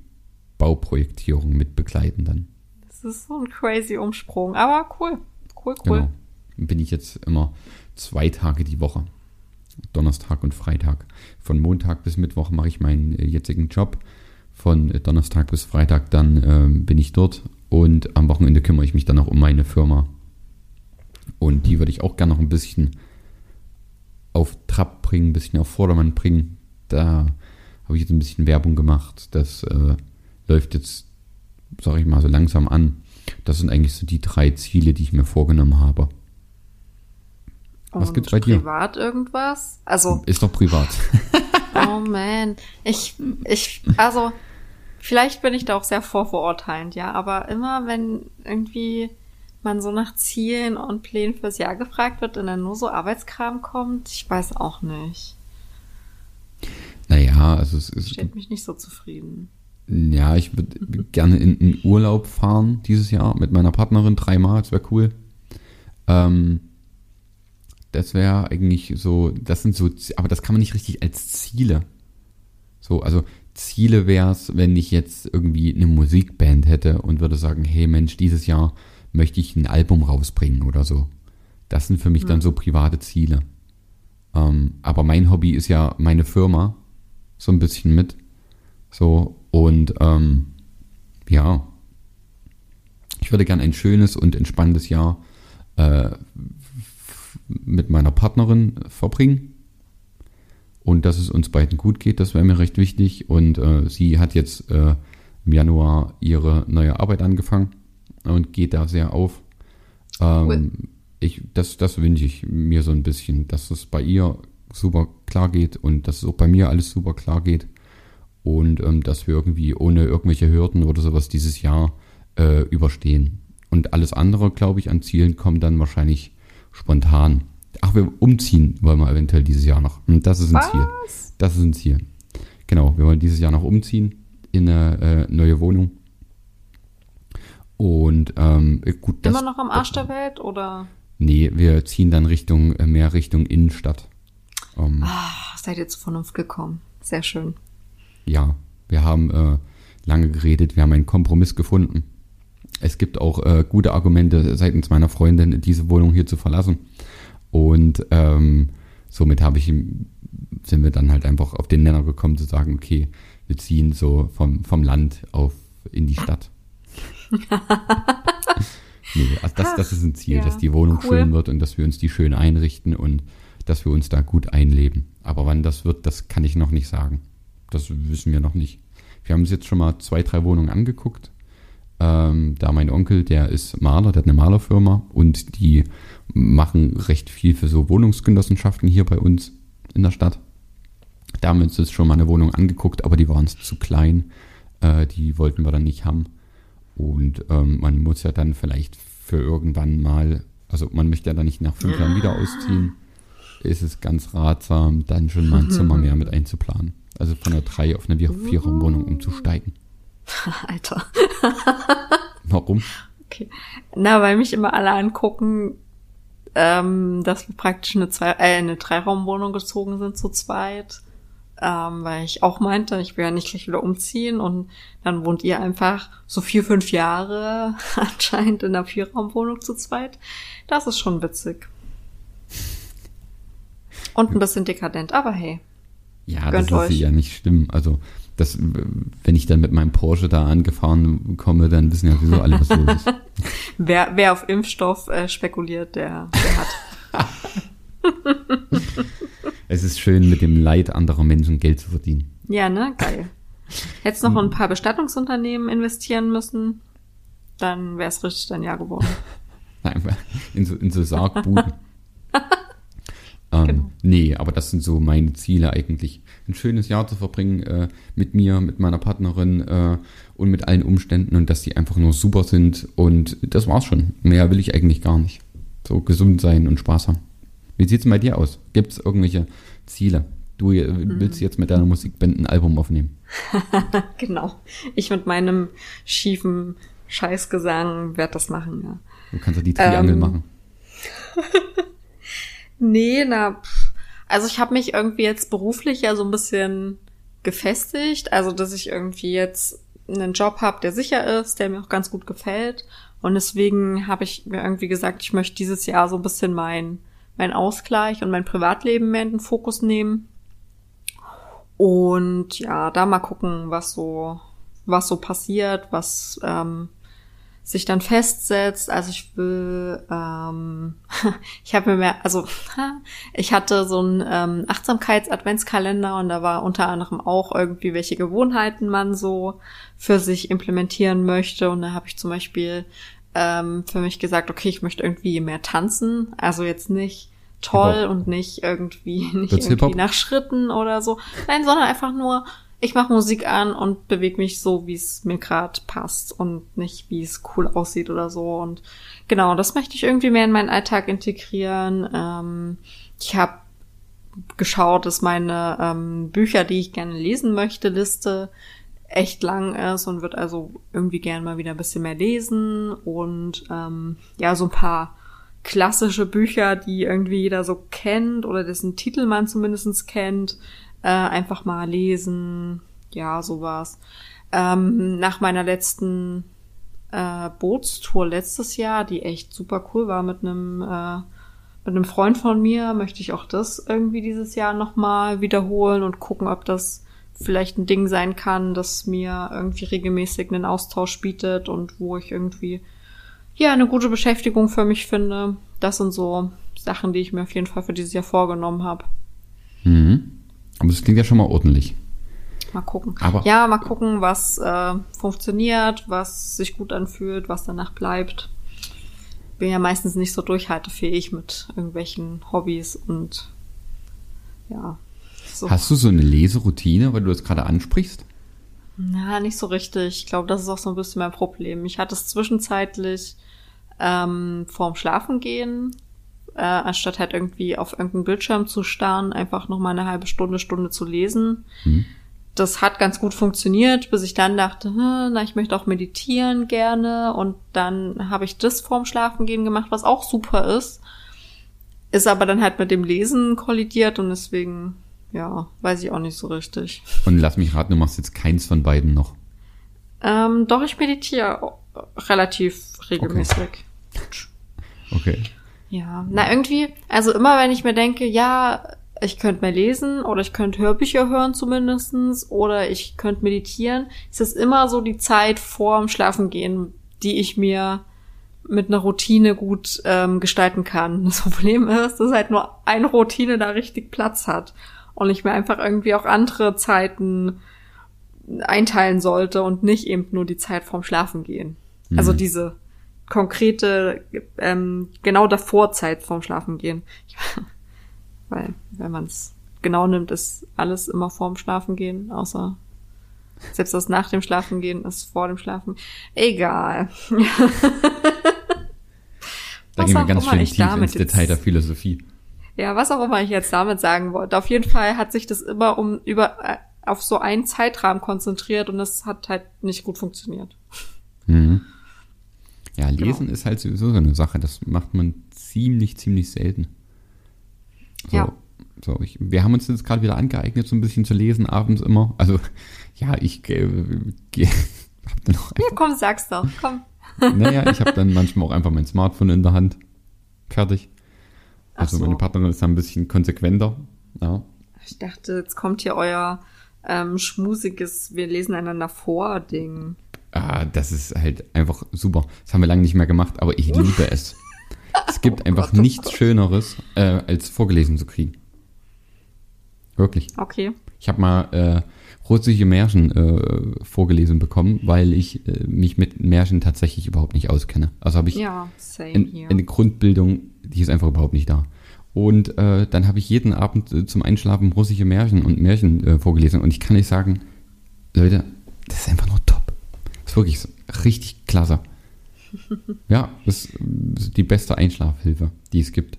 Bauprojektierung mit begleiten dann. Das ist so ein crazy Umsprung, aber cool. Cool, cool. Genau. Bin ich jetzt immer zwei Tage die Woche. Donnerstag und Freitag. Von Montag bis Mittwoch mache ich meinen äh, jetzigen Job. Von äh, Donnerstag bis Freitag dann ähm, bin ich dort und am Wochenende kümmere ich mich dann auch um meine Firma. Und die würde ich auch gerne noch ein bisschen auf Trab bringen, ein bisschen auf Vordermann bringen. Da habe ich jetzt ein bisschen Werbung gemacht. Das äh, läuft jetzt, sage ich mal, so langsam an. Das sind eigentlich so die drei Ziele, die ich mir vorgenommen habe. Was Und gibt's bei dir? Privat irgendwas? Also. Ist doch privat. oh man. Ich, ich, also, vielleicht bin ich da auch sehr vorverurteilend, ja, aber immer wenn irgendwie man so nach Zielen und Plänen fürs Jahr gefragt wird und dann nur so Arbeitskram kommt, ich weiß auch nicht. Naja, also es ist. Steht mich nicht so zufrieden. Ja, ich würde gerne in, in Urlaub fahren dieses Jahr mit meiner Partnerin dreimal, das wäre cool. Ähm, das wäre eigentlich so, das sind so, aber das kann man nicht richtig als Ziele. So, also Ziele wäre es, wenn ich jetzt irgendwie eine Musikband hätte und würde sagen, hey Mensch, dieses Jahr möchte ich ein Album rausbringen oder so. Das sind für mich ja. dann so private Ziele. Ähm, aber mein Hobby ist ja meine Firma, so ein bisschen mit. So, und ähm, ja, ich würde gern ein schönes und entspanntes Jahr äh, mit meiner Partnerin verbringen. Und dass es uns beiden gut geht, das wäre mir recht wichtig. Und äh, sie hat jetzt äh, im Januar ihre neue Arbeit angefangen und geht da sehr auf. Ähm, cool. ich, das, das wünsche ich mir so ein bisschen, dass es bei ihr super klar geht und dass es auch bei mir alles super klar geht und ähm, dass wir irgendwie ohne irgendwelche Hürden oder sowas dieses Jahr äh, überstehen. Und alles andere, glaube ich, an Zielen kommt dann wahrscheinlich spontan. Ach, wir umziehen wollen wir eventuell dieses Jahr noch. Und das ist ein Was? Ziel. Das ist ein Ziel. Genau, wir wollen dieses Jahr noch umziehen in eine äh, neue Wohnung. Und ähm, gut, das, Immer noch am Arsch der Welt oder? Nee, wir ziehen dann Richtung, äh, mehr Richtung Innenstadt. Ähm, ah, seid ihr zur Vernunft gekommen. Sehr schön. Ja, wir haben äh, lange geredet, wir haben einen Kompromiss gefunden. Es gibt auch äh, gute Argumente seitens meiner Freundin, diese Wohnung hier zu verlassen. Und ähm, somit habe ich sind wir dann halt einfach auf den Nenner gekommen zu sagen, okay, wir ziehen so vom, vom Land auf in die Stadt. nee, also das, das ist ein Ziel, ja, dass die Wohnung cool. schön wird und dass wir uns die schön einrichten und dass wir uns da gut einleben. Aber wann das wird, das kann ich noch nicht sagen. Das wissen wir noch nicht. Wir haben uns jetzt schon mal zwei, drei Wohnungen angeguckt. Ähm, da mein Onkel, der ist Maler, der hat eine Malerfirma und die machen recht viel für so Wohnungsgenossenschaften hier bei uns in der Stadt. Da haben wir uns jetzt schon mal eine Wohnung angeguckt, aber die waren zu klein. Äh, die wollten wir dann nicht haben. Und ähm, man muss ja dann vielleicht für irgendwann mal, also man möchte ja dann nicht nach fünf Jahren wieder ausziehen, ist es ganz ratsam, dann schon mal ein Zimmer mehr mit einzuplanen. Also von einer drei auf eine Viererwohnung umzusteigen. Alter. Warum? Okay. Na, weil mich immer alle angucken, ähm, dass wir praktisch eine, zwei, äh, eine Dreiraumwohnung gezogen sind zu zweit. Ähm, weil ich auch meinte, ich will ja nicht gleich wieder umziehen und dann wohnt ihr einfach so vier, fünf Jahre anscheinend in einer Vierraumwohnung zu zweit. Das ist schon witzig. Und ein bisschen dekadent, aber hey. Ja, das ist ja nicht schlimm. Also, das, wenn ich dann mit meinem Porsche da angefahren komme, dann wissen ja sowieso alle, was los ist. wer, wer auf Impfstoff äh, spekuliert, der, der hat. es ist schön, mit dem Leid anderer Menschen Geld zu verdienen. Ja, ne? Geil. Hättest noch ein paar Bestattungsunternehmen investieren müssen, dann wäre es richtig dein Jahr geworden. Nein, in so, in so Sargbuden. Ähm, genau. Nee, aber das sind so meine Ziele eigentlich. Ein schönes Jahr zu verbringen äh, mit mir, mit meiner Partnerin äh, und mit allen Umständen und dass die einfach nur super sind. Und das war's schon. Mehr will ich eigentlich gar nicht. So gesund sein und Spaß haben. Wie sieht's bei dir aus? Gibt's irgendwelche Ziele? Du äh, willst mhm. jetzt mit deiner Musikband ein Album aufnehmen. genau. Ich mit meinem schiefen Scheißgesang werde das machen, ja. Du kannst ja die Triangel ähm, machen. nee, na, pff. also ich habe mich irgendwie jetzt beruflich ja so ein bisschen gefestigt, also dass ich irgendwie jetzt einen Job habe, der sicher ist, der mir auch ganz gut gefällt und deswegen habe ich mir irgendwie gesagt, ich möchte dieses Jahr so ein bisschen mein mein Ausgleich und mein Privatleben mehr in den Fokus nehmen. Und ja, da mal gucken, was so was so passiert, was ähm, sich dann festsetzt. Also ich will, ähm, ich habe mir mehr, also ich hatte so einen ähm, Achtsamkeits-Adventskalender und da war unter anderem auch irgendwie, welche Gewohnheiten man so für sich implementieren möchte. Und da habe ich zum Beispiel ähm, für mich gesagt, okay, ich möchte irgendwie mehr tanzen. Also jetzt nicht toll und nicht irgendwie nicht irgendwie nach Schritten oder so. Nein, sondern einfach nur ich mache Musik an und bewege mich so, wie es mir gerade passt und nicht, wie es cool aussieht oder so. Und genau, das möchte ich irgendwie mehr in meinen Alltag integrieren. Ähm, ich habe geschaut, dass meine ähm, Bücher, die ich gerne lesen möchte, Liste echt lang ist und wird also irgendwie gerne mal wieder ein bisschen mehr lesen und ähm, ja, so ein paar klassische Bücher, die irgendwie jeder so kennt oder dessen Titel man zumindest kennt, äh, einfach mal lesen, ja, sowas. Ähm, nach meiner letzten äh, Bootstour letztes Jahr, die echt super cool war mit einem äh, mit einem Freund von mir, möchte ich auch das irgendwie dieses Jahr nochmal wiederholen und gucken, ob das vielleicht ein Ding sein kann, das mir irgendwie regelmäßig einen Austausch bietet und wo ich irgendwie ja eine gute Beschäftigung für mich finde. Das sind so Sachen, die ich mir auf jeden Fall für dieses Jahr vorgenommen habe. Aber das klingt ja schon mal ordentlich. Mal gucken. Aber ja, mal gucken, was äh, funktioniert, was sich gut anfühlt, was danach bleibt. Bin ja meistens nicht so durchhaltefähig mit irgendwelchen Hobbys und ja. So. Hast du so eine Leseroutine, weil du das gerade ansprichst? Na, nicht so richtig. Ich glaube, das ist auch so ein bisschen mein Problem. Ich hatte es zwischenzeitlich ähm, vorm Schlafengehen äh, anstatt halt irgendwie auf irgendeinen Bildschirm zu starren, einfach noch mal eine halbe Stunde, Stunde zu lesen. Mhm. Das hat ganz gut funktioniert, bis ich dann dachte, hm, na, ich möchte auch meditieren gerne. Und dann habe ich das vorm Schlafengehen gemacht, was auch super ist. Ist aber dann halt mit dem Lesen kollidiert und deswegen, ja, weiß ich auch nicht so richtig. Und lass mich raten, du machst jetzt keins von beiden noch. Ähm, doch, ich meditiere relativ regelmäßig. Okay. okay. Ja, na irgendwie, also immer wenn ich mir denke, ja, ich könnte mehr lesen oder ich könnte Hörbücher hören zumindestens oder ich könnte meditieren, ist es immer so die Zeit vorm Schlafengehen, die ich mir mit einer Routine gut ähm, gestalten kann. Das Problem ist, dass halt nur eine Routine da richtig Platz hat und ich mir einfach irgendwie auch andere Zeiten einteilen sollte und nicht eben nur die Zeit vorm Schlafengehen. Also mhm. Also diese konkrete, ähm, genau davor Zeit vorm Schlafen gehen. Weil, wenn man es genau nimmt, ist alles immer vorm Schlafen gehen, außer selbst das nach dem Schlafen gehen ist vor dem Schlafen. Egal. da gehen wir ganz schön tief ins Detail der Philosophie. Ja, was auch immer ich jetzt damit sagen wollte. Auf jeden Fall hat sich das immer um über äh, auf so einen Zeitrahmen konzentriert und das hat halt nicht gut funktioniert. Mhm. Ja, lesen genau. ist halt sowieso so eine Sache. Das macht man ziemlich, ziemlich selten. So, ja. So, ich, wir haben uns jetzt gerade wieder angeeignet, so ein bisschen zu lesen, abends immer. Also, ja, ich äh, gehe. hab dann auch ja, komm, sag's doch, komm. Naja, ich habe dann manchmal auch einfach mein Smartphone in der Hand. Fertig. Also, so. meine Partnerin ist da ein bisschen konsequenter. Ja. Ich dachte, jetzt kommt hier euer ähm, schmusiges Wir lesen einander vor Ding. Ah, das ist halt einfach super. Das haben wir lange nicht mehr gemacht, aber ich liebe es. Es gibt oh einfach Gott, oh nichts Schöneres, äh, als vorgelesen zu kriegen. Wirklich. Okay. Ich habe mal äh, russische Märchen äh, vorgelesen bekommen, weil ich äh, mich mit Märchen tatsächlich überhaupt nicht auskenne. Also habe ich ja, in, eine Grundbildung, die ist einfach überhaupt nicht da. Und äh, dann habe ich jeden Abend äh, zum Einschlafen russische Märchen und Märchen äh, vorgelesen. Und ich kann nicht sagen, Leute, das ist einfach nur. Ist wirklich richtig klasse. ja, das ist die beste Einschlafhilfe, die es gibt.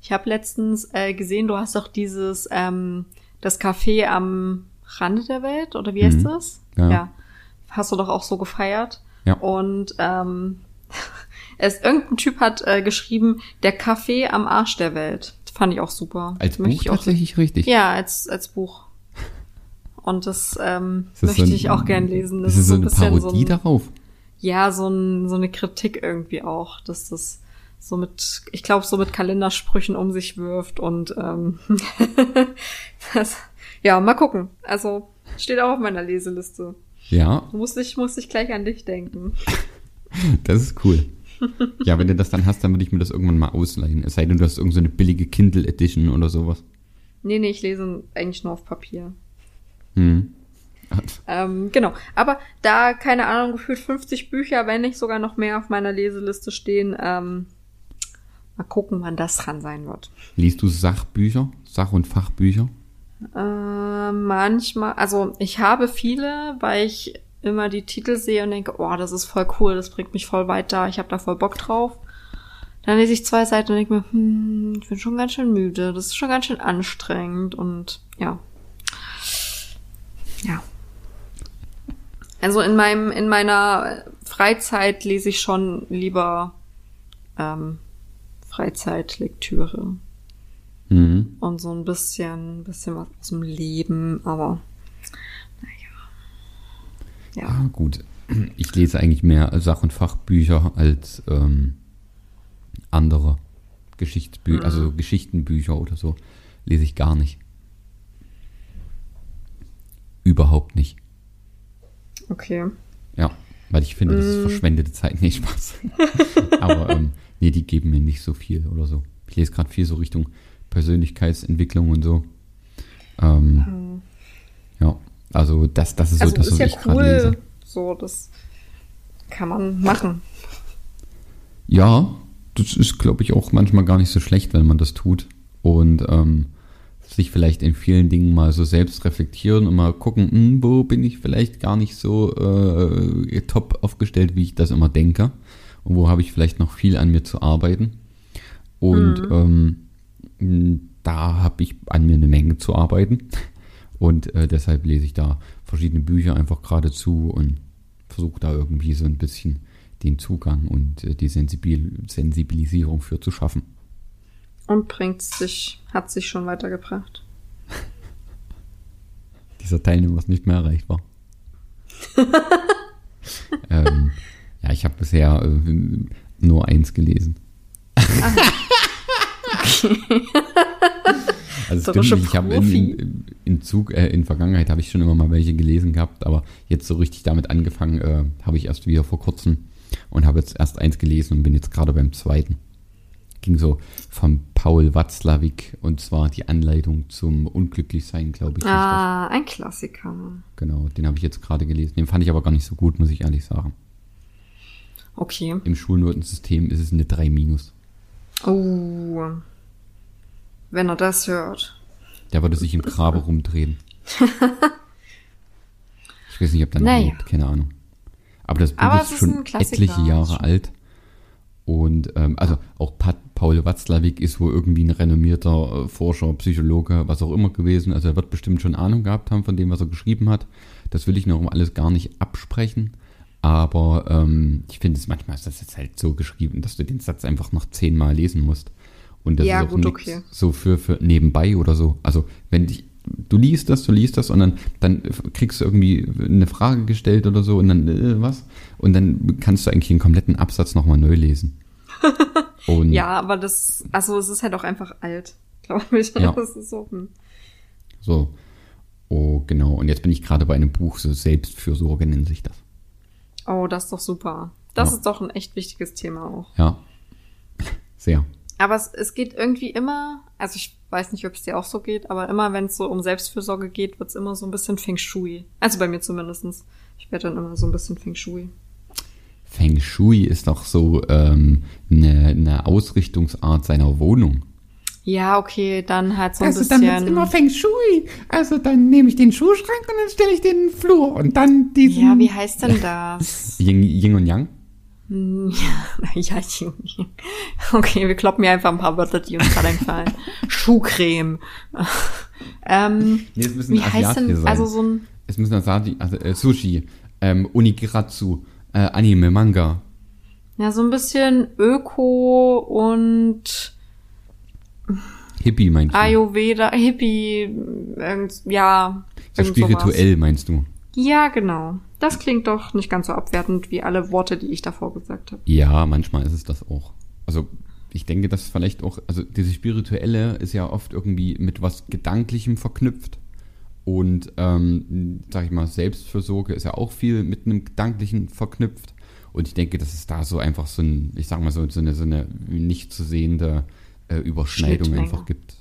Ich habe letztens äh, gesehen, du hast doch dieses, ähm, das Café am Rande der Welt, oder wie heißt mhm. das? Ja. ja. Hast du doch auch so gefeiert. Ja. Und ähm, Es, irgendein Typ hat äh, geschrieben, der Kaffee am Arsch der Welt. Fand ich auch super. Als Möchte Buch tatsächlich richtig. Ja, als, als Buch. Und das, ähm, Ist das möchte so ein- ich auch gern lesen. Das ist so eine bisschen Parodie so ein, darauf. Ja, so, ein, so eine Kritik irgendwie auch, dass das so mit, ich glaube, so mit Kalendersprüchen um sich wirft und ähm, das, ja, mal gucken. Also steht auch auf meiner Leseliste. Ja, Muss ich, muss ich gleich an dich denken. das ist cool. ja, wenn du das dann hast, dann würde ich mir das irgendwann mal ausleihen. Es sei denn, du hast irgendeine so eine billige Kindle Edition oder sowas. Nee, nee, ich lese eigentlich nur auf Papier. Hm. Ähm, genau. Aber da, keine Ahnung, gefühlt 50 Bücher, wenn nicht sogar noch mehr auf meiner Leseliste stehen, ähm, mal gucken, wann das dran sein wird. Liest du Sachbücher, Sach- und Fachbücher? Äh, manchmal, also ich habe viele, weil ich immer die Titel sehe und denke, oh, das ist voll cool, das bringt mich voll weiter, ich habe da voll Bock drauf. Dann lese ich zwei Seiten und denke mir, hm, ich bin schon ganz schön müde, das ist schon ganz schön anstrengend und ja. Ja. Also in meinem, in meiner Freizeit lese ich schon lieber ähm, Freizeitlektüre Mhm. und so ein bisschen, bisschen was aus dem Leben, aber naja. Ja. Ah, gut. Ich lese eigentlich mehr Sach- und Fachbücher als ähm, andere Geschichtsbücher, Mhm. also Geschichtenbücher oder so. Lese ich gar nicht. Überhaupt nicht. Okay. Ja, weil ich finde, das ist Mm. verschwendete Zeit. Nee, Spaß. Aber ähm, nee, die geben mir nicht so viel oder so. Ich lese gerade viel so Richtung Persönlichkeitsentwicklung und so. Ähm, Ja, also das, das ist Also so das, ist was ja ich gerade lese. cool. So, das kann man machen. Ja, das ist, glaube ich, auch manchmal gar nicht so schlecht, wenn man das tut. Und ähm, sich vielleicht in vielen Dingen mal so selbst reflektieren und mal gucken, hm, wo bin ich vielleicht gar nicht so äh, top aufgestellt, wie ich das immer denke. Und wo habe ich vielleicht noch viel an mir zu arbeiten. Und ähm, mh, da habe ich an mir eine Menge zu arbeiten. Und äh, deshalb lese ich da verschiedene Bücher einfach geradezu und versuche da irgendwie so ein bisschen den Zugang und äh, die Sensibil Sensibilisierung für zu schaffen. Und bringt sich, hat sich schon weitergebracht. Dieser Teilnehmer, was nicht mehr erreicht war. ähm, ja, ich habe bisher äh, nur eins gelesen. Also es schon stimmt, ich habe in, in, in Zug, äh, in Vergangenheit habe ich schon immer mal welche gelesen gehabt, aber jetzt so richtig damit angefangen äh, habe ich erst wieder vor kurzem und habe jetzt erst eins gelesen und bin jetzt gerade beim zweiten. Ging so von Paul Watzlawick und zwar die Anleitung zum Unglücklichsein, glaube ich. Ah, ein Klassiker. Genau, den habe ich jetzt gerade gelesen. Den fand ich aber gar nicht so gut, muss ich ehrlich sagen. Okay. Im Schulnotensystem ist es eine 3 minus. Oh. Wenn er das hört. Der würde sich im Grabe rumdrehen. Ich weiß nicht, ob der noch Naja. lebt, keine Ahnung. Aber das Buch Aber ist ist schon etliche Jahre alt. Und ähm, also auch Pat, Paul Watzlawick ist wohl irgendwie ein renommierter äh, Forscher, Psychologe, was auch immer gewesen. Also er wird bestimmt schon Ahnung gehabt haben von dem, was er geschrieben hat. Das will ich noch alles gar nicht absprechen. Aber ähm, ich finde es manchmal ist das jetzt halt so geschrieben, dass du den Satz einfach noch zehnmal lesen musst. Und das Ja, ist auch gut, okay. so für, für nebenbei oder so. Also wenn dich, du liest das, du liest das und dann, dann kriegst du irgendwie eine Frage gestellt oder so und dann äh, was? Und dann kannst du eigentlich den kompletten Absatz nochmal neu lesen. Und Ja, aber das, also es ist halt auch einfach alt, glaube ich. Ja. Das ist so, hm. so. Oh, genau. Und jetzt bin ich gerade bei einem Buch, so Selbstfürsorge nennt sich das. Oh, das ist doch super. Das Ja. ist doch ein echt wichtiges Thema auch. Ja. Sehr. Aber es, es geht irgendwie immer, also ich weiß nicht, ob es dir auch so geht, aber immer, wenn es so um Selbstfürsorge geht, wird's immer so ein bisschen Feng Shui. Also bei mir zumindestens. Ich werde dann immer so ein bisschen Feng Shui. Feng Shui ist doch so ähm, eine, eine Ausrichtungsart seiner Wohnung. Ja, okay, dann halt so ein Also bisschen. dann wird's immer Feng Shui. Also dann nehme ich den Schuhschrank und dann stelle ich den Flur und dann diesen... ja, wie heißt denn das? Yin, Yin und Yang? Hm, ja, ja, Junge. Okay, wir kloppen mir einfach ein paar Wörter, die uns gerade einfallen. Schuhcreme. ähm, Nee, es müssen wie heißt Asiate denn, sein. also so ein, Es müssen Asati, also äh, Sushi, ähm, Onigiratsu, äh, Anime, Manga. Ja, so ein bisschen Öko und Hippie meinst du? Ayurveda, Hippie, irgend, ja. so irgend sowas. spirituell meinst du? Ja, genau. Das klingt doch nicht ganz so abwertend wie alle Worte, die ich davor gesagt habe. Ja, manchmal ist es das auch. Also ich denke, dass vielleicht auch, also diese spirituelle ist ja oft irgendwie mit was Gedanklichem verknüpft. Und, ähm, sag ich mal, Selbstfürsorge ist ja auch viel mit einem Gedanklichen verknüpft. Und ich denke, dass es da so einfach so ein, ich sag mal so, so eine, so eine nicht zu sehende äh, Überschneidung einfach gibt.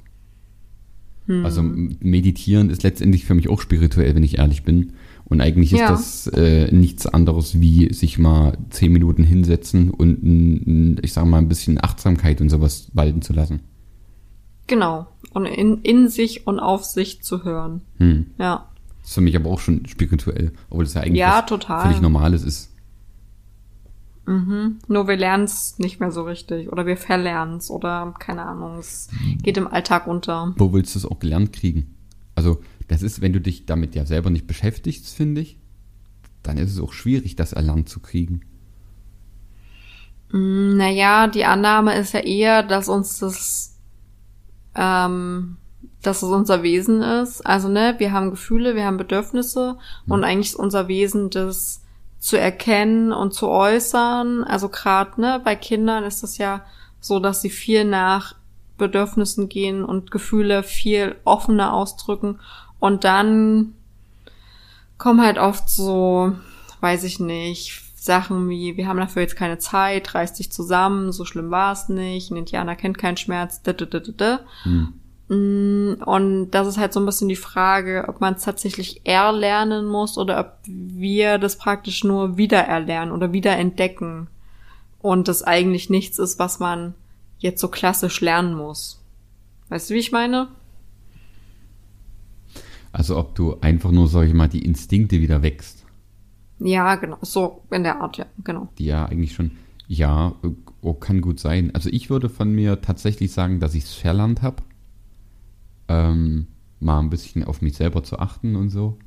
Also m- meditieren ist letztendlich für mich auch spirituell, wenn ich ehrlich bin. Und eigentlich ist Ja. das äh, nichts anderes wie sich mal zehn Minuten hinsetzen und ich sag mal ein bisschen Achtsamkeit und sowas walten zu lassen. Genau. Und in, in sich und auf sich zu hören. Hm. Ja. Das ist für mich aber auch schon spirituell, obwohl das ja eigentlich Ja, total. völlig Normales ist. Nur wir lernen es nicht mehr so richtig. Oder wir verlernen es. Oder keine Ahnung. Es geht im Alltag unter. Wo willst du es auch gelernt kriegen? Also, das ist, wenn du dich damit ja selber nicht beschäftigst, finde ich, dann ist es auch schwierig, das erlernt zu kriegen. Naja, die Annahme ist ja eher, dass uns das, ähm, dass es unser Wesen ist. Also, ne, wir haben Gefühle, wir haben Bedürfnisse und eigentlich ist unser Wesen das zu erkennen und zu äußern. Also gerade, ne, bei Kindern ist es ja so, dass sie viel nach Bedürfnissen gehen und Gefühle viel offener ausdrücken und dann kommen halt oft so, weiß ich nicht, Sachen wie, wir haben dafür jetzt keine Zeit, reiß dich zusammen, so schlimm war es nicht, ein Indianer kennt keinen Schmerz, da, da, da, da. Hm. Mm, Und das ist halt so ein bisschen die Frage, ob man es tatsächlich erlernen muss oder ob wir das praktisch nur wiedererlernen oder wiederentdecken. Und das eigentlich nichts ist, was man jetzt so klassisch lernen muss. Weißt du, wie ich meine? Also, ob du einfach nur, sag ich mal, die Instinkte wieder wächst. Ja, genau. So in der Art, ja, genau. die ja eigentlich schon, ja, oh, kann gut sein. Also ich würde von mir tatsächlich sagen, dass ich es verlernt habe, ähm, mal ein bisschen auf mich selber zu achten und so.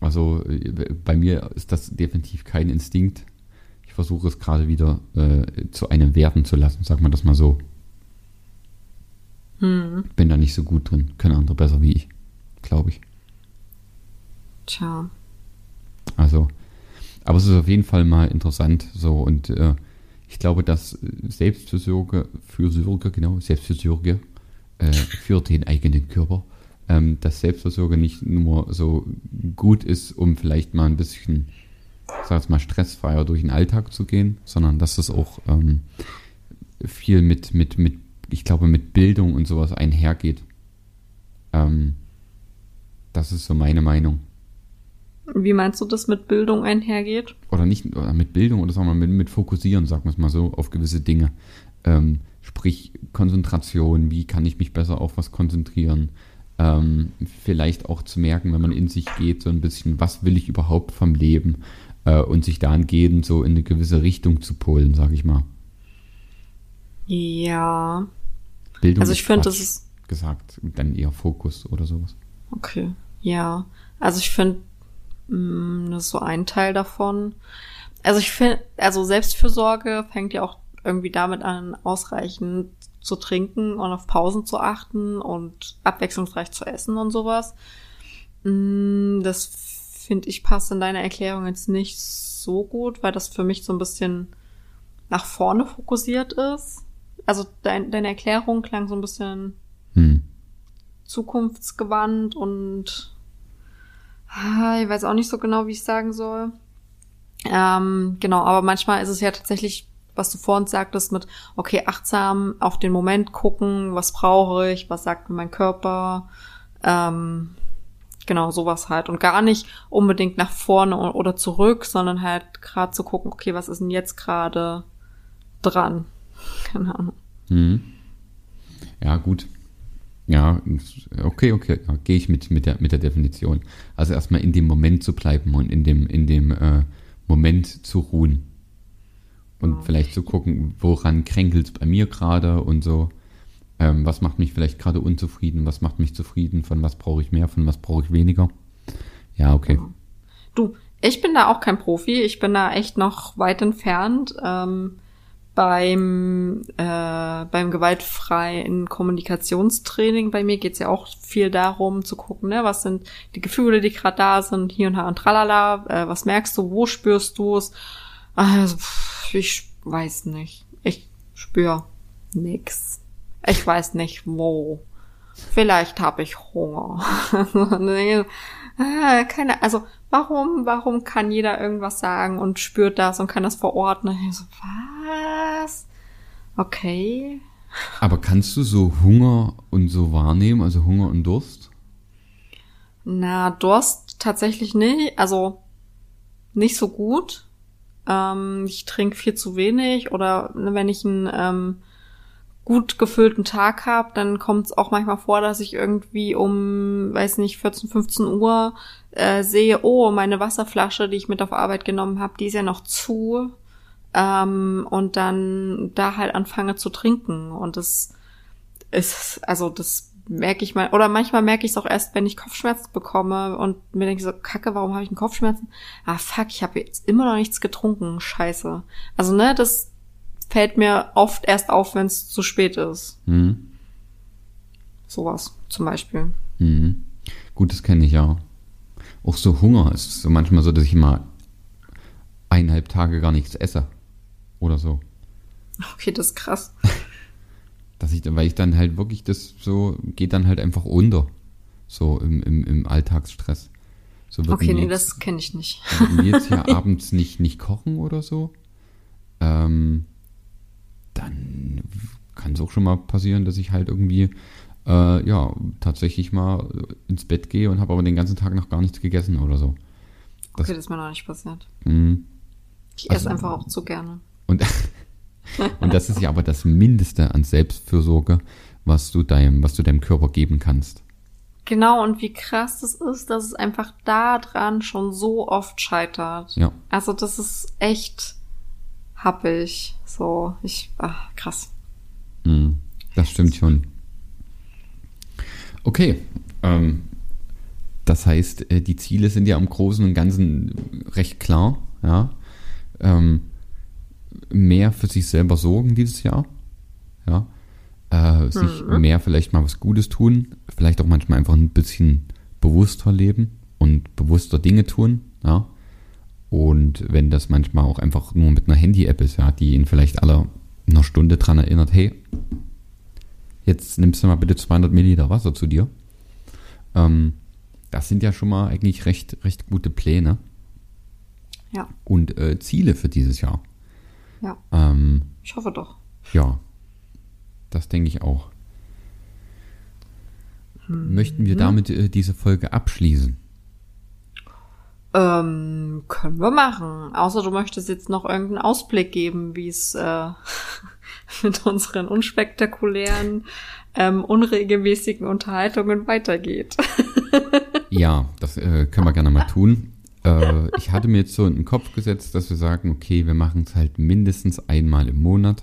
Also äh, bei mir ist das definitiv kein Instinkt. Ich versuche es gerade wieder äh, zu einem werden zu lassen, sag mal das mal so. Hm. Bin da nicht so gut drin, können andere besser wie ich, glaube ich. Tja. Also, aber es ist auf jeden Fall mal interessant so und äh, ich glaube, dass Selbstfürsorge, Fürsorge, genau, Selbstfürsorge äh, für den eigenen Körper, ähm, dass Selbstfürsorge nicht nur so gut ist, um vielleicht mal ein bisschen, sag mal, stressfreier durch den Alltag zu gehen, sondern dass es auch ähm, viel mit, mit, mit, ich glaube, mit Bildung und sowas einhergeht. Ähm, das ist so meine Meinung Wie meinst du das mit Bildung einhergeht? oder nicht oder mit Bildung oder sagen wir mal mit, mit Fokussieren, sagen wir es mal so, auf gewisse Dinge. Ähm, sprich Konzentration, wie kann ich mich besser auf was konzentrieren? Ähm, vielleicht auch zu merken, wenn man in sich geht, so ein bisschen, was will ich überhaupt vom Leben? Äh, und sich dahingehend so in eine gewisse Richtung zu polen, sage ich mal. Ja. Bildung Also ich finde, das ist gesagt, dann eher Fokus oder sowas. Okay, ja. Also ich finde, das ist so ein Teil davon. Also ich finde, also Selbstfürsorge fängt ja auch irgendwie damit an, ausreichend zu trinken und auf Pausen zu achten und abwechslungsreich zu essen und sowas. Mm, Das finde ich passt in deiner Erklärung jetzt nicht so gut, weil das für mich so ein bisschen nach vorne fokussiert ist. Also dein, deine Erklärung klang so ein bisschen Hm. zukunftsgewandt und ich weiß auch nicht so genau, wie ich sagen soll. Ähm, genau, aber manchmal ist es ja tatsächlich, was du vor uns sagtest, mit, okay, achtsam auf den Moment gucken, was brauche ich, was sagt mir mein Körper, ähm, genau, sowas halt. Und gar nicht unbedingt nach vorne oder zurück, sondern halt gerade zu gucken, okay, was ist denn jetzt gerade dran? Keine Ahnung. Mhm. Ja, gut. Ja, okay, okay, ja, gehe ich mit, mit, der, mit der Definition. Also erstmal in dem Moment zu bleiben und in dem, in dem äh, Moment zu ruhen. Und Ja. vielleicht zu gucken, woran kränkelt es bei mir gerade und so. Ähm, was macht mich vielleicht gerade unzufrieden, was macht mich zufrieden, von was brauche ich mehr, von was brauche ich weniger. Ja, okay. Du, Ich bin da auch kein Profi. Ich bin da echt noch weit entfernt. Ähm, beim, äh, beim gewaltfreien Kommunikationstraining bei mir geht's ja auch viel darum zu gucken, ne, was sind die Gefühle, die gerade da sind, hier und da und tralala, äh, was merkst du, wo spürst du es? Also, ich weiß nicht. Ich spür nix. Ich weiß nicht wo. Vielleicht habe ich Hunger. keine, also warum, warum kann jeder irgendwas sagen und spürt das und kann das verordnen? Ich so, was? Okay. Aber kannst du so Hunger und so wahrnehmen, also Hunger und Durst? Na, Durst tatsächlich nicht, also nicht so gut. Ähm, ich trinke viel zu wenig oder wenn ich einen ähm, gut gefüllten Tag habe, dann kommt es auch manchmal vor, dass ich irgendwie um, weiß nicht, 14, 15 Uhr äh, sehe, oh, meine Wasserflasche, die ich mit auf Arbeit genommen habe, die ist ja noch zu. Ähm, und dann da halt anfange zu trinken. Und das ist, also das merke ich mal, oder manchmal merke ich es auch erst, wenn ich Kopfschmerzen bekomme und mir denke so, Kacke, warum habe ich einen Kopfschmerzen? Ah, fuck, ich habe jetzt immer noch nichts getrunken, scheiße. Also, ne, das fällt mir oft erst auf, wenn es zu spät ist. Mhm. Sowas zum Beispiel. Mhm. Gut, das kenne ich ja. Auch so Hunger ist so manchmal so, dass ich mal eineinhalb Tage gar nichts esse. Oder so. Okay, das ist krass. Dass ich, weil ich dann halt wirklich das so, geht dann halt einfach unter. So im, im, im Alltagsstress. So Okay, nee, jetzt- das kenne ich nicht. würden wir jetzt hier abends nicht, nicht kochen oder so, ähm, dann kann es auch schon mal passieren, dass ich halt irgendwie, äh, ja, tatsächlich mal ins Bett gehe und habe aber den ganzen Tag noch gar nichts gegessen oder so. Das- Okay, das ist mir noch nicht passiert. Mhm. Ich Also- esse einfach auch zu gerne. Und, und das ist ja aber das Mindeste an Selbstfürsorge, was du deinem, was du deinem Körper geben kannst. Genau, und wie krass das ist, dass es einfach da dran schon so oft scheitert. Ja. Also das ist echt happig. So, ich, ach, krass. Mhm. Das stimmt schon. Okay. Ähm, das heißt, äh, die Ziele sind ja im Großen und Ganzen recht klar. Ja. Ähm, mehr für sich selber sorgen dieses Jahr. Ja. Äh, sich mehr vielleicht mal was Gutes tun. Vielleicht auch manchmal einfach ein bisschen bewusster leben und bewusster Dinge tun. Ja. Und wenn das manchmal auch einfach nur mit einer Handy-App ist, ja, die ihn vielleicht alle einer Stunde dran erinnert, hey, jetzt nimmst du mal bitte 200 Milliliter Wasser zu dir. Ähm, das sind ja schon mal eigentlich recht, recht gute Pläne Ja, und äh, Ziele für dieses Jahr. ja. Ähm, Ich hoffe doch. ja, das denke ich auch. Möchten wir damit äh, diese Folge abschließen? Ähm, können wir machen. Außer du möchtest jetzt noch irgendeinen Ausblick geben, wie es äh, mit unseren unspektakulären, ähm, unregelmäßigen Unterhaltungen weitergeht. Ja, das äh, können wir gerne mal tun. Äh, ich hatte mir jetzt so in den Kopf gesetzt, dass wir sagen, okay, wir machen es halt mindestens einmal im Monat.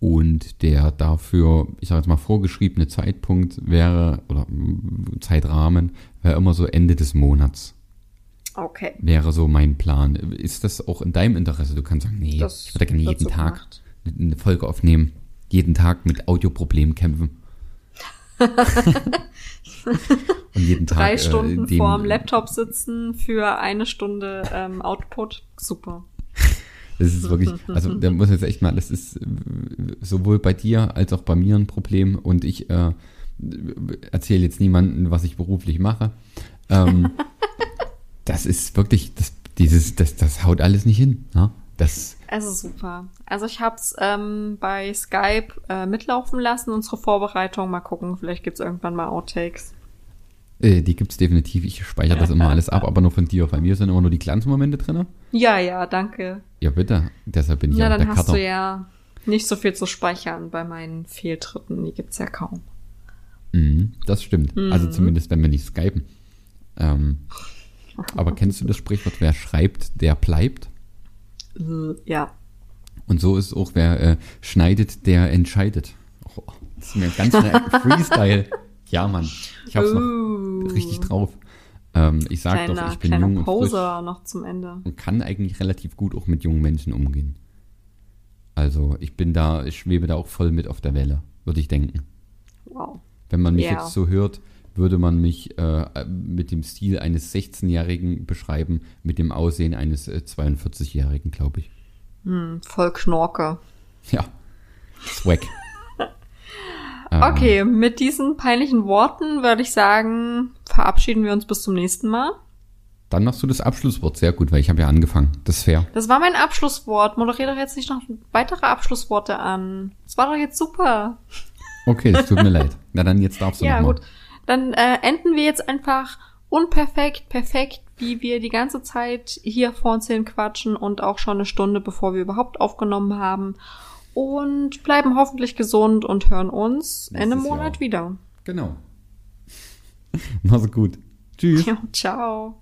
Und der dafür, ich sage jetzt mal, vorgeschriebene Zeitpunkt wäre, oder mm, Zeitrahmen, wäre immer so Ende des Monats. Okay. Wäre so mein Plan. Ist das auch in deinem Interesse? Du kannst sagen, nee, Das ich würde gerne jeden Tag gemacht. Eine Folge aufnehmen. Jeden Tag mit Audioproblemen kämpfen. Und jeden Tag. Drei äh, Stunden dem- vorm Laptop sitzen für eine Stunde ähm, Output. Super. Das ist wirklich, also da muss jetzt echt mal, das ist äh, sowohl bei dir als auch bei mir ein Problem und ich äh, erzähle jetzt niemandem, was ich beruflich mache. Ähm, das ist wirklich, das, dieses, das, das haut alles nicht hin. Ne? Das, Es ist super. Also ich hab's ähm, bei Skype äh, mitlaufen lassen, unsere Vorbereitung. Mal gucken, vielleicht gibt's irgendwann mal Outtakes. äh, die gibt's definitiv. Ich speichere das immer alles ab, aber nur von dir. Bei mir sind immer nur die Glanzmomente drin. Ja, ja, danke. Ja, bitte. Deshalb bin ich Na, auch dann der hast Cutter. du ja nicht so viel zu speichern bei meinen Fehltritten. Die gibt's ja kaum. Mhm, das stimmt. Also zumindest, wenn wir nicht skypen. Ähm, aber kennst du das Sprichwort, wer schreibt, der bleibt? Ja. Und so ist auch, wer äh, schneidet, der entscheidet. Oh, das ist mir ganz schnell Freestyle. Ja, Mann. Ich hab's noch Uh. richtig drauf. Ähm, ich sag Kleiner, doch, ich bin jung und frisch Poser noch zum Ende. und kann eigentlich relativ gut auch mit jungen Menschen umgehen. Also ich bin da, ich schwebe da auch voll mit auf der Welle, würde ich denken. Wow. Wenn man mich Ja. jetzt so hört, würde man mich äh, mit dem Stil eines 16-Jährigen beschreiben, mit dem Aussehen eines äh, 42-Jährigen, glaube ich. Hm, voll Knorke. Ja. Swag. Okay, mit diesen peinlichen Worten würde ich sagen, verabschieden wir uns bis zum nächsten Mal. Dann machst du das Abschlusswort sehr gut, weil ich habe ja angefangen. Das ist fair. Das war mein Abschlusswort. Moderier doch jetzt nicht noch weitere Abschlussworte an. Das war doch jetzt super. Okay, es tut mir leid. Na dann, jetzt darfst du Ja, gut. Dann äh, enden wir jetzt einfach unperfekt, perfekt, wie wir die ganze Zeit hier vor uns hin quatschen und auch schon eine Stunde, bevor wir überhaupt aufgenommen haben. Und bleiben hoffentlich gesund und hören uns Nächstes Ende Jahr. Monat wieder. Genau. Mach's gut. Tschüss. Ja, ciao.